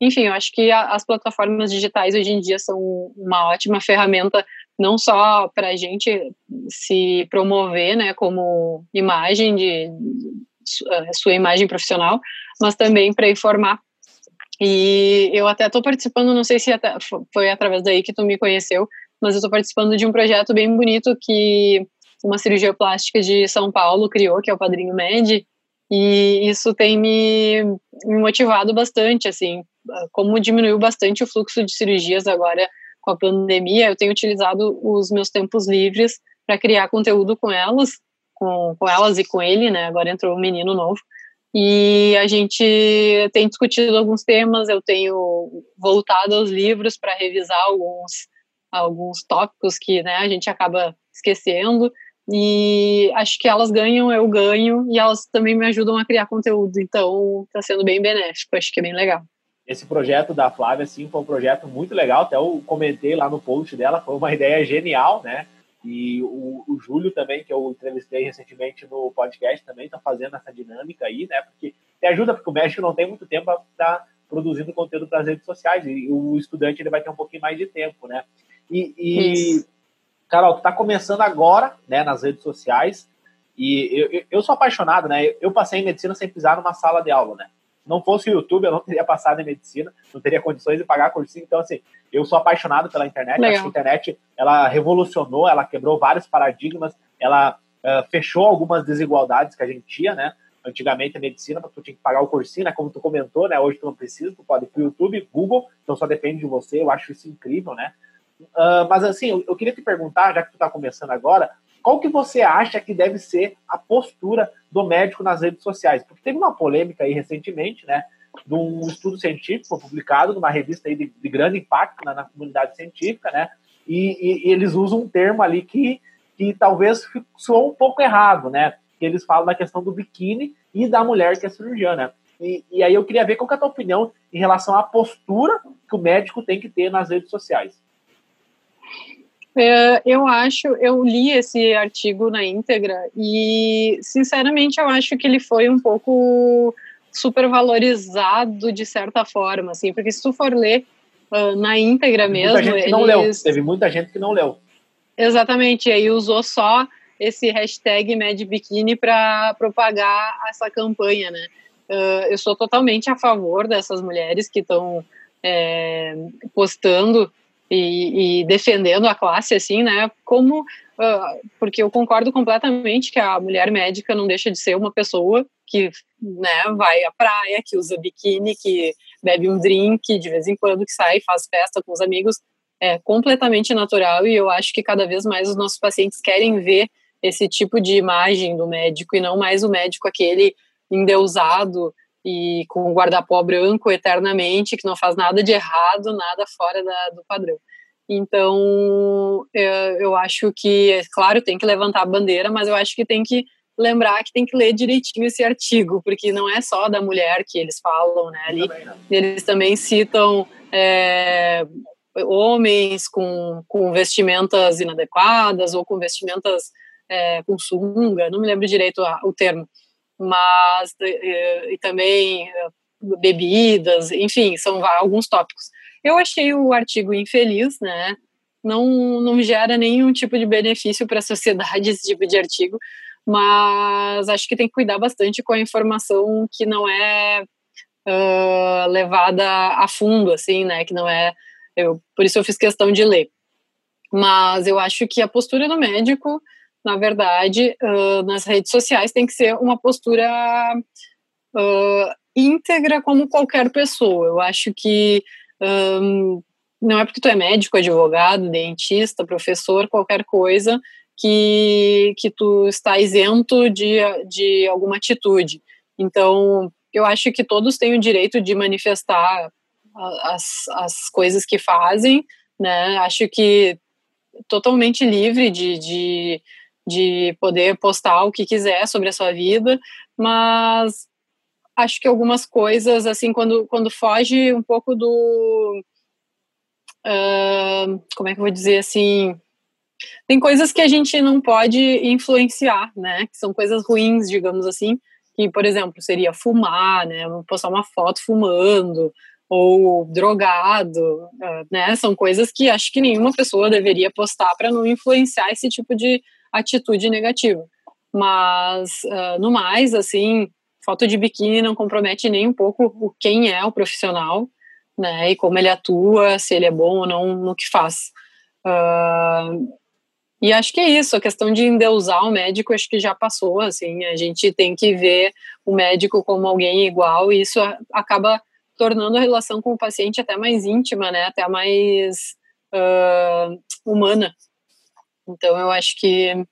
Enfim, eu acho que a, as plataformas digitais hoje em dia são uma ótima ferramenta não só para a gente se promover, né, como imagem de, de sua imagem profissional, mas também para informar. E eu até estou participando, não sei se foi através daí que tu me conheceu, mas eu estou participando de um projeto bem bonito que uma cirurgia plástica de São Paulo criou, que é o Padrinho Med, e isso tem me, motivado bastante, assim, como diminuiu bastante o fluxo de cirurgias agora com a pandemia, eu tenho utilizado os meus tempos livres para criar conteúdo com elas, com, com elas e com ele, né, agora entrou um menino novo, e a gente tem discutido alguns temas, eu tenho voltado aos livros para revisar alguns alguns tópicos que né, a gente acaba esquecendo. E acho que elas ganham, eu ganho, e elas também me ajudam a criar conteúdo. Então, está sendo bem benéfico, acho que é bem legal. Esse projeto da Flávia, assim, foi um projeto muito legal. Até eu comentei lá no post dela, foi uma (laughs) ideia genial, né? E o, o Júlio também, que eu entrevistei recentemente no podcast, também está fazendo essa dinâmica aí, né? Porque te ajuda, porque o médico não tem muito tempo para estar tá produzindo conteúdo para as redes sociais e o estudante ele vai ter um pouquinho mais de tempo, né? E, e Carol, tu tá começando agora, né, nas redes sociais, e eu, eu sou apaixonado, né? Eu passei em medicina sem pisar numa sala de aula, né? Não fosse o YouTube, eu não teria passado em medicina, não teria condições de pagar cursinho. Então, assim, eu sou apaixonado pela internet. Legal. Acho que a internet, ela revolucionou, ela quebrou vários paradigmas, ela uh, fechou algumas desigualdades que a gente tinha, né? Antigamente a medicina, tu tinha que pagar o cursinho, né? Como tu comentou, né? Hoje tu não precisa, tu pode ir pro YouTube, Google, então só depende de você. Eu acho isso incrível, né? Uh, mas assim, eu, eu, queria te perguntar, já que tu está começando agora, qual que você acha que deve ser a postura do médico nas redes sociais? Porque teve uma polêmica aí recentemente, né, de um estudo científico publicado numa revista aí de, de grande impacto na, na, comunidade científica, né, e, e, e, eles usam um termo ali que, que talvez soou um pouco errado, né, que eles falam da questão do biquíni e da mulher que é cirurgiã, né. E, e aí eu queria ver qual que é a tua opinião em relação à postura que o médico tem que ter nas redes sociais. É, eu acho, eu li esse artigo na íntegra e, sinceramente, eu acho que ele foi um pouco supervalorizado de certa forma, assim, porque se tu for ler uh, na íntegra Teve mesmo, muita gente que não leu. Teve muita gente que não leu. Exatamente, e aí usou só esse hashtag MadBikini para propagar essa campanha, né? Uh, eu sou totalmente a favor dessas mulheres que estão é, postando e, e, defendendo a classe, assim, né? Como, uh, porque eu concordo completamente que a mulher médica não deixa de ser uma pessoa que, né, vai à praia, que usa biquíni, que bebe um drink de vez em quando, que sai, faz festa com os amigos, é completamente natural e eu acho que cada vez mais os nossos pacientes querem ver esse tipo de imagem do médico e não mais o médico aquele endeusado e com o guarda-pó branco eternamente, que não faz nada de errado, nada fora da, do padrão. Então, eu, eu acho que, é claro, tem que levantar a bandeira, mas eu acho que tem que lembrar que tem que ler direitinho esse artigo, porque não é só da mulher que eles falam, né? Ali, eles também citam é, homens com, com vestimentas inadequadas ou com vestimentas é, com sunga, não me lembro direito o termo mas e, e também eh, bebidas, enfim, são alguns tópicos. Eu achei o artigo infeliz, né? Não, não gera nenhum tipo de benefício para a sociedade (laughs) esse tipo de artigo, mas acho que tem que cuidar bastante com a informação que não é uh, levada a fundo, assim, né? Que não é. Eu, por isso eu fiz questão de ler. Mas eu acho que a postura do médico na verdade, uh, nas redes sociais tem que ser uma postura uh, íntegra como qualquer pessoa. Eu acho que um, não é porque tu é médico, advogado, dentista, professor, qualquer coisa, que, que tu está isento de, de alguma atitude. Então, eu acho que todos têm o direito de manifestar as, as coisas que fazem, né? Acho que totalmente livre de, de de poder postar o que quiser sobre a sua vida, mas acho que algumas coisas, assim, quando, quando foge um pouco do. Uh, como é que eu vou dizer assim? Tem coisas que a gente não pode influenciar, né? Que são coisas ruins, digamos assim. Que, por exemplo, seria fumar, né? Postar uma foto fumando, ou drogado, uh, né? São coisas que acho que nenhuma pessoa deveria postar para não influenciar esse tipo de, atitude negativa. Mas, uh, no mais, assim, foto de biquíni não compromete nem um pouco o quem é o profissional, né, e como ele atua, se ele é bom ou não no que faz. Uh, e acho que é isso, a questão de endeusar o médico, acho que já passou, assim, a gente tem que ver o médico como alguém igual, e isso acaba tornando a relação com o paciente até mais íntima, né, até mais uh, humana, então eu acho que.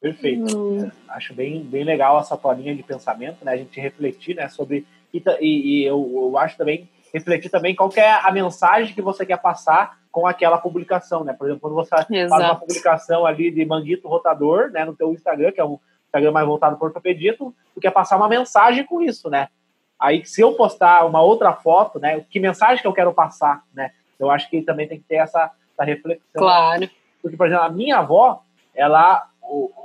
Perfeito. Hum. Acho bem, bem legal essa tua linha de pensamento, né? A gente refletir né, sobre. E, e, e eu, eu acho também refletir também qual é a mensagem que você quer passar com aquela publicação, né? Por exemplo, quando você Exato. faz uma publicação ali de manguito rotador, né, no teu Instagram, que é um Instagram mais voltado para ortopedia, tu, tu quer passar uma mensagem com isso, né? Aí, se eu postar uma outra foto, né, que mensagem que eu quero passar, né? Eu acho que também tem que ter essa, essa reflexão. Claro. Porque, por exemplo, a minha avó, ela,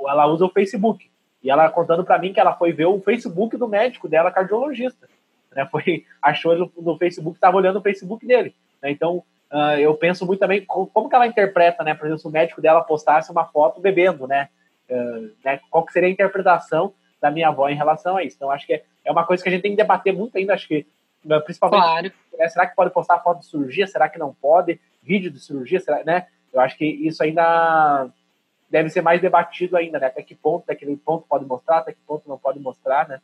ela usa o Facebook. E ela contando para mim que ela foi ver o Facebook do médico dela, cardiologista. Né? (laughs) Foi, achou ele no Facebook, estava olhando o Facebook dele. Né? Então, uh, eu penso muito também como, como, que ela interpreta, né? Por exemplo, se o médico dela postasse uma foto bebendo, né? Uh, né? Qual que seria a interpretação da minha avó em relação a isso? Então, acho que é, é uma coisa que a gente tem que debater muito ainda, acho que principalmente claro. é, será que pode postar foto de cirurgia, será que não pode, vídeo de cirurgia, será, né? Eu acho que isso ainda deve ser mais debatido ainda, né? Até que ponto, até que ponto pode mostrar, até que ponto não pode mostrar, né?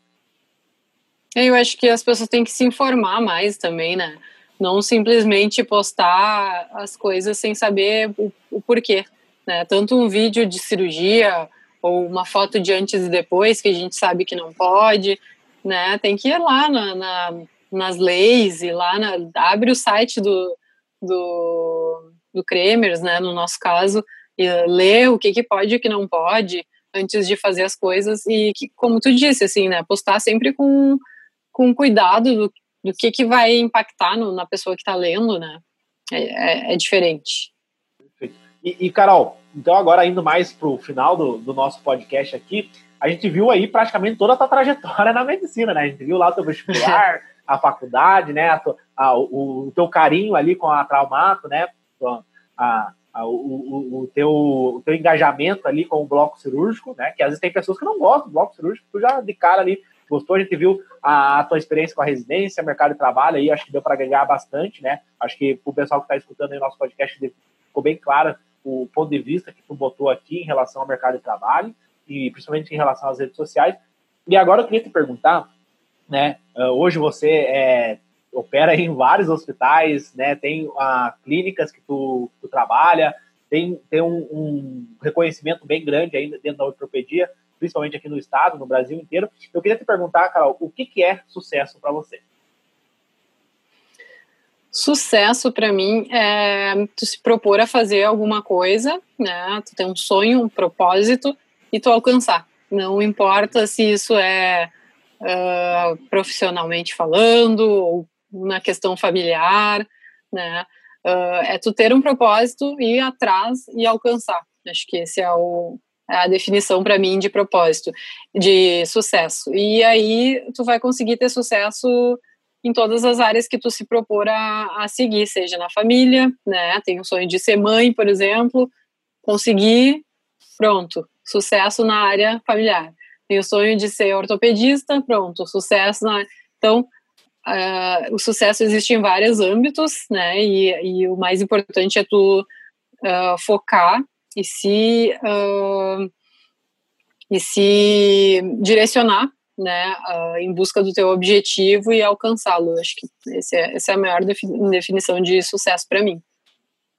Eu acho que as pessoas têm que se informar mais também, né? Não simplesmente postar as coisas sem saber o, o porquê, né? Tanto um vídeo de cirurgia ou uma foto de antes e depois que a gente sabe que não pode, né? Tem que ir lá na, na nas leis e lá na, abre o site do, do, do Kremers, né? No nosso caso, e lê o que, que pode e o que não pode antes de fazer as coisas e que, como tu disse, assim, né? Postar sempre com com cuidado do, do que, que vai impactar no, na pessoa que está lendo, né? É, é, é diferente. E, e, Carol, então agora indo mais para o final do, do, nosso podcast aqui, a gente viu aí praticamente toda a tua trajetória (laughs) na medicina, né? A gente viu lá o teu vestibular, (laughs) a faculdade, né? A, a, o, o, teu carinho ali com a Traumato, né? A, a, o, o, o, teu, o teu engajamento ali com o bloco cirúrgico, né? Que às vezes tem pessoas que não gostam do bloco cirúrgico, tu já de cara ali gostou, a gente viu a, a tua experiência com a residência, mercado de trabalho aí, acho que deu para agregar bastante, né? Acho que o pessoal que está escutando aí o nosso podcast ficou bem claro o ponto de vista que tu botou aqui em relação ao mercado de trabalho e principalmente em relação às redes sociais. E agora eu queria te perguntar, né? Ah, hoje você é, opera em vários hospitais, né? Tem uh, clínicas que tu, tu trabalha, tem, tem um, um, reconhecimento bem grande ainda dentro da ortopedia principalmente aqui no estado, no Brasil inteiro. Eu queria te perguntar, Carol, o que, que é sucesso para você? Sucesso para mim é tu se propor a fazer alguma coisa, né? Tu ter um sonho, um propósito e tu alcançar. Não importa se isso é uh, profissionalmente falando ou na questão familiar, né? Uh, é tu ter um propósito ir atrás e alcançar. Acho que esse é o, a definição para mim de propósito, de sucesso. E aí tu vai conseguir ter sucesso em todas as áreas que tu se propor a, a seguir, seja na família, né? Tem o sonho de ser mãe, por exemplo, conseguir, pronto, sucesso na área familiar. Tem o sonho de ser ortopedista, pronto, sucesso na. Então, uh, o sucesso existe em vários âmbitos, né? E, e o mais importante é tu uh, focar e se uh, e se direcionar né, em busca do teu objetivo e alcançá-lo. Acho que é, essa é a maior definição de sucesso para mim.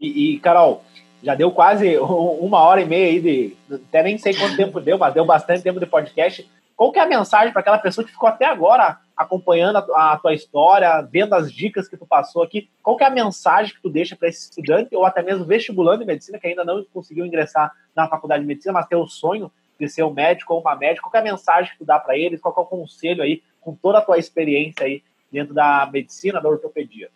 E, e, Carol, já deu quase uma hora e meia aí de. Até nem sei quanto tempo deu, mas deu bastante tempo de podcast. Qual que é a mensagem para aquela pessoa que ficou até agora acompanhando a, tua história, vendo as dicas que tu passou aqui? Qual que é a mensagem que tu deixa para esse estudante ou até mesmo vestibulando em medicina que ainda não conseguiu ingressar na faculdade de medicina, mas tem o sonho de ser um médico ou uma médica? Qual é a mensagem que tu dá para eles? Qual é o conselho aí com toda a tua experiência aí dentro da medicina, da ortopedia?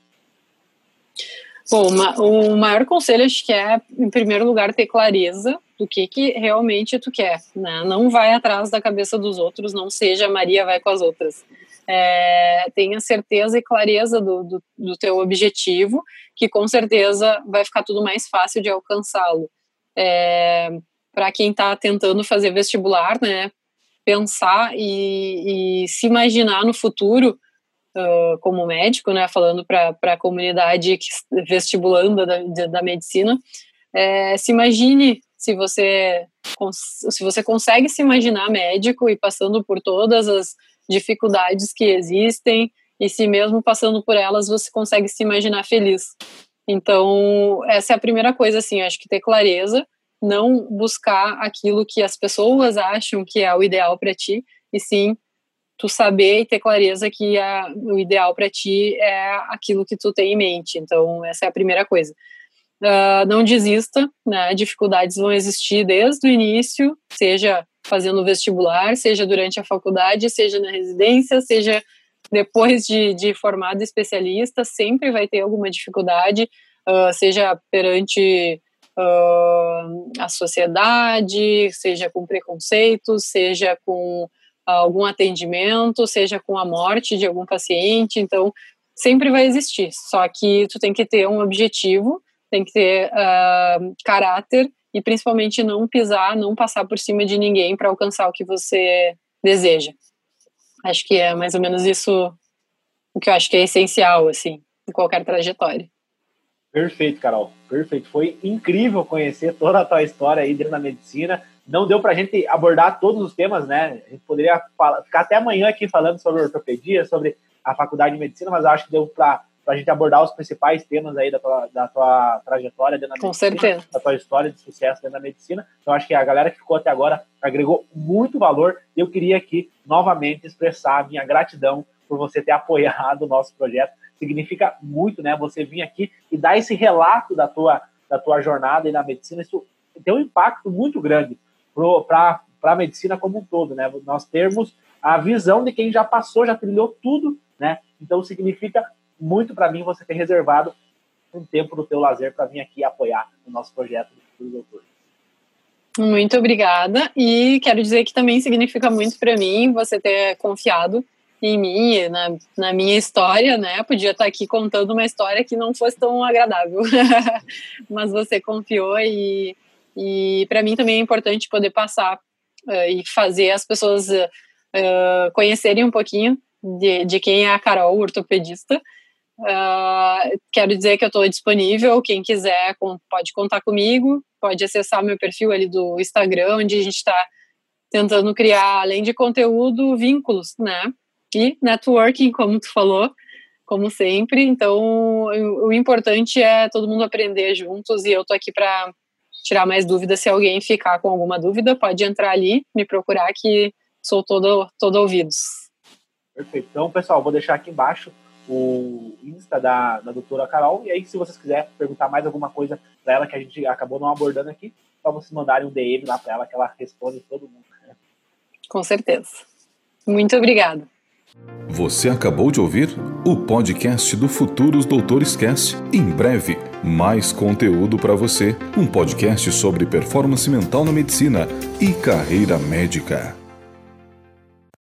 Bom, o maior conselho acho que é, em primeiro lugar, ter clareza do que, que realmente tu quer. Né? Não vai atrás da cabeça dos outros, não seja Maria vai com as outras. É, tenha certeza e clareza do, do, do, teu objetivo, que com certeza vai ficar tudo mais fácil de alcançá-lo. É, Para quem está tentando fazer vestibular, né, pensar e, e se imaginar no futuro como médico, né, falando para a comunidade vestibulando da, da medicina, é, se imagine se você se você consegue se imaginar médico e passando por todas as dificuldades que existem e se mesmo passando por elas você consegue se imaginar feliz. Então, essa é a primeira coisa assim, acho que ter clareza, não buscar aquilo que as pessoas acham que é o ideal para ti, e sim tu saber e ter clareza que a, o ideal para ti é aquilo que tu tem em mente. Então, essa é a primeira coisa. uh, não desista, né? Dificuldades vão existir desde o início, seja fazendo vestibular, seja durante a faculdade, seja na residência, seja depois de, de formado especialista, sempre vai ter alguma dificuldade, uh, seja perante uh, a sociedade, seja com preconceitos, seja com algum atendimento, seja com a morte de algum paciente. Então, sempre vai existir. Só que tu tem que ter um objetivo, tem que ter uh, caráter e principalmente não pisar, não passar por cima de ninguém para alcançar o que você deseja. Acho que é mais ou menos isso o que eu acho que é essencial, assim, em qualquer trajetória. Perfeito, Carol. Perfeito. Foi incrível conhecer toda a tua história aí dentro da medicina. Não deu para a gente abordar todos os temas, né? A gente poderia falar, ficar até amanhã aqui falando sobre ortopedia, sobre a faculdade de medicina, mas acho que deu para a gente abordar os principais temas aí da tua, da tua trajetória dentro da Com medicina, certeza. da tua história de sucesso dentro da medicina. Então, acho que a galera que ficou até agora agregou muito valor. Eu queria aqui, novamente, expressar a minha gratidão por você ter apoiado o nosso projeto. Significa muito, né? Você vir aqui e dar esse relato da tua, da tua jornada aí na medicina. Isso tem um impacto muito grande para a medicina como um todo, né? Nós termos a visão de quem já passou, já trilhou tudo, né? Então significa muito para mim você ter reservado um tempo do teu lazer para vir aqui apoiar o nosso projeto do Doutor. Muito obrigada e quero dizer que também significa muito para mim você ter confiado em mim, na, na minha história, né? Podia estar aqui contando uma história que não fosse tão agradável, (laughs) mas você confiou e, e para mim também é importante poder passar uh, e fazer as pessoas uh, conhecerem um pouquinho de, de quem é a Carol, ortopedista, Uh, quero dizer que eu estou disponível. Quem quiser pode contar comigo, pode acessar meu perfil ali do Instagram, onde a gente está tentando criar, além de conteúdo, vínculos, né? E networking, como tu falou, como sempre. Então, o, o importante é todo mundo aprender juntos e eu estou aqui para tirar mais dúvidas. Se alguém ficar com alguma dúvida, pode entrar ali, me procurar que sou todo, todo ouvidos. Perfeito. Então, pessoal, vou deixar aqui embaixo o Insta da, da doutora Carol. E aí, se vocês quiserem perguntar mais alguma coisa para ela que a gente acabou não abordando aqui, só vocês mandarem um DM lá para ela que ela responde todo mundo. Com certeza. Muito obrigada. Você acabou de ouvir o podcast do Futuros Doutores Cast. Em breve, mais conteúdo para você. Um podcast sobre performance mental na medicina e carreira médica.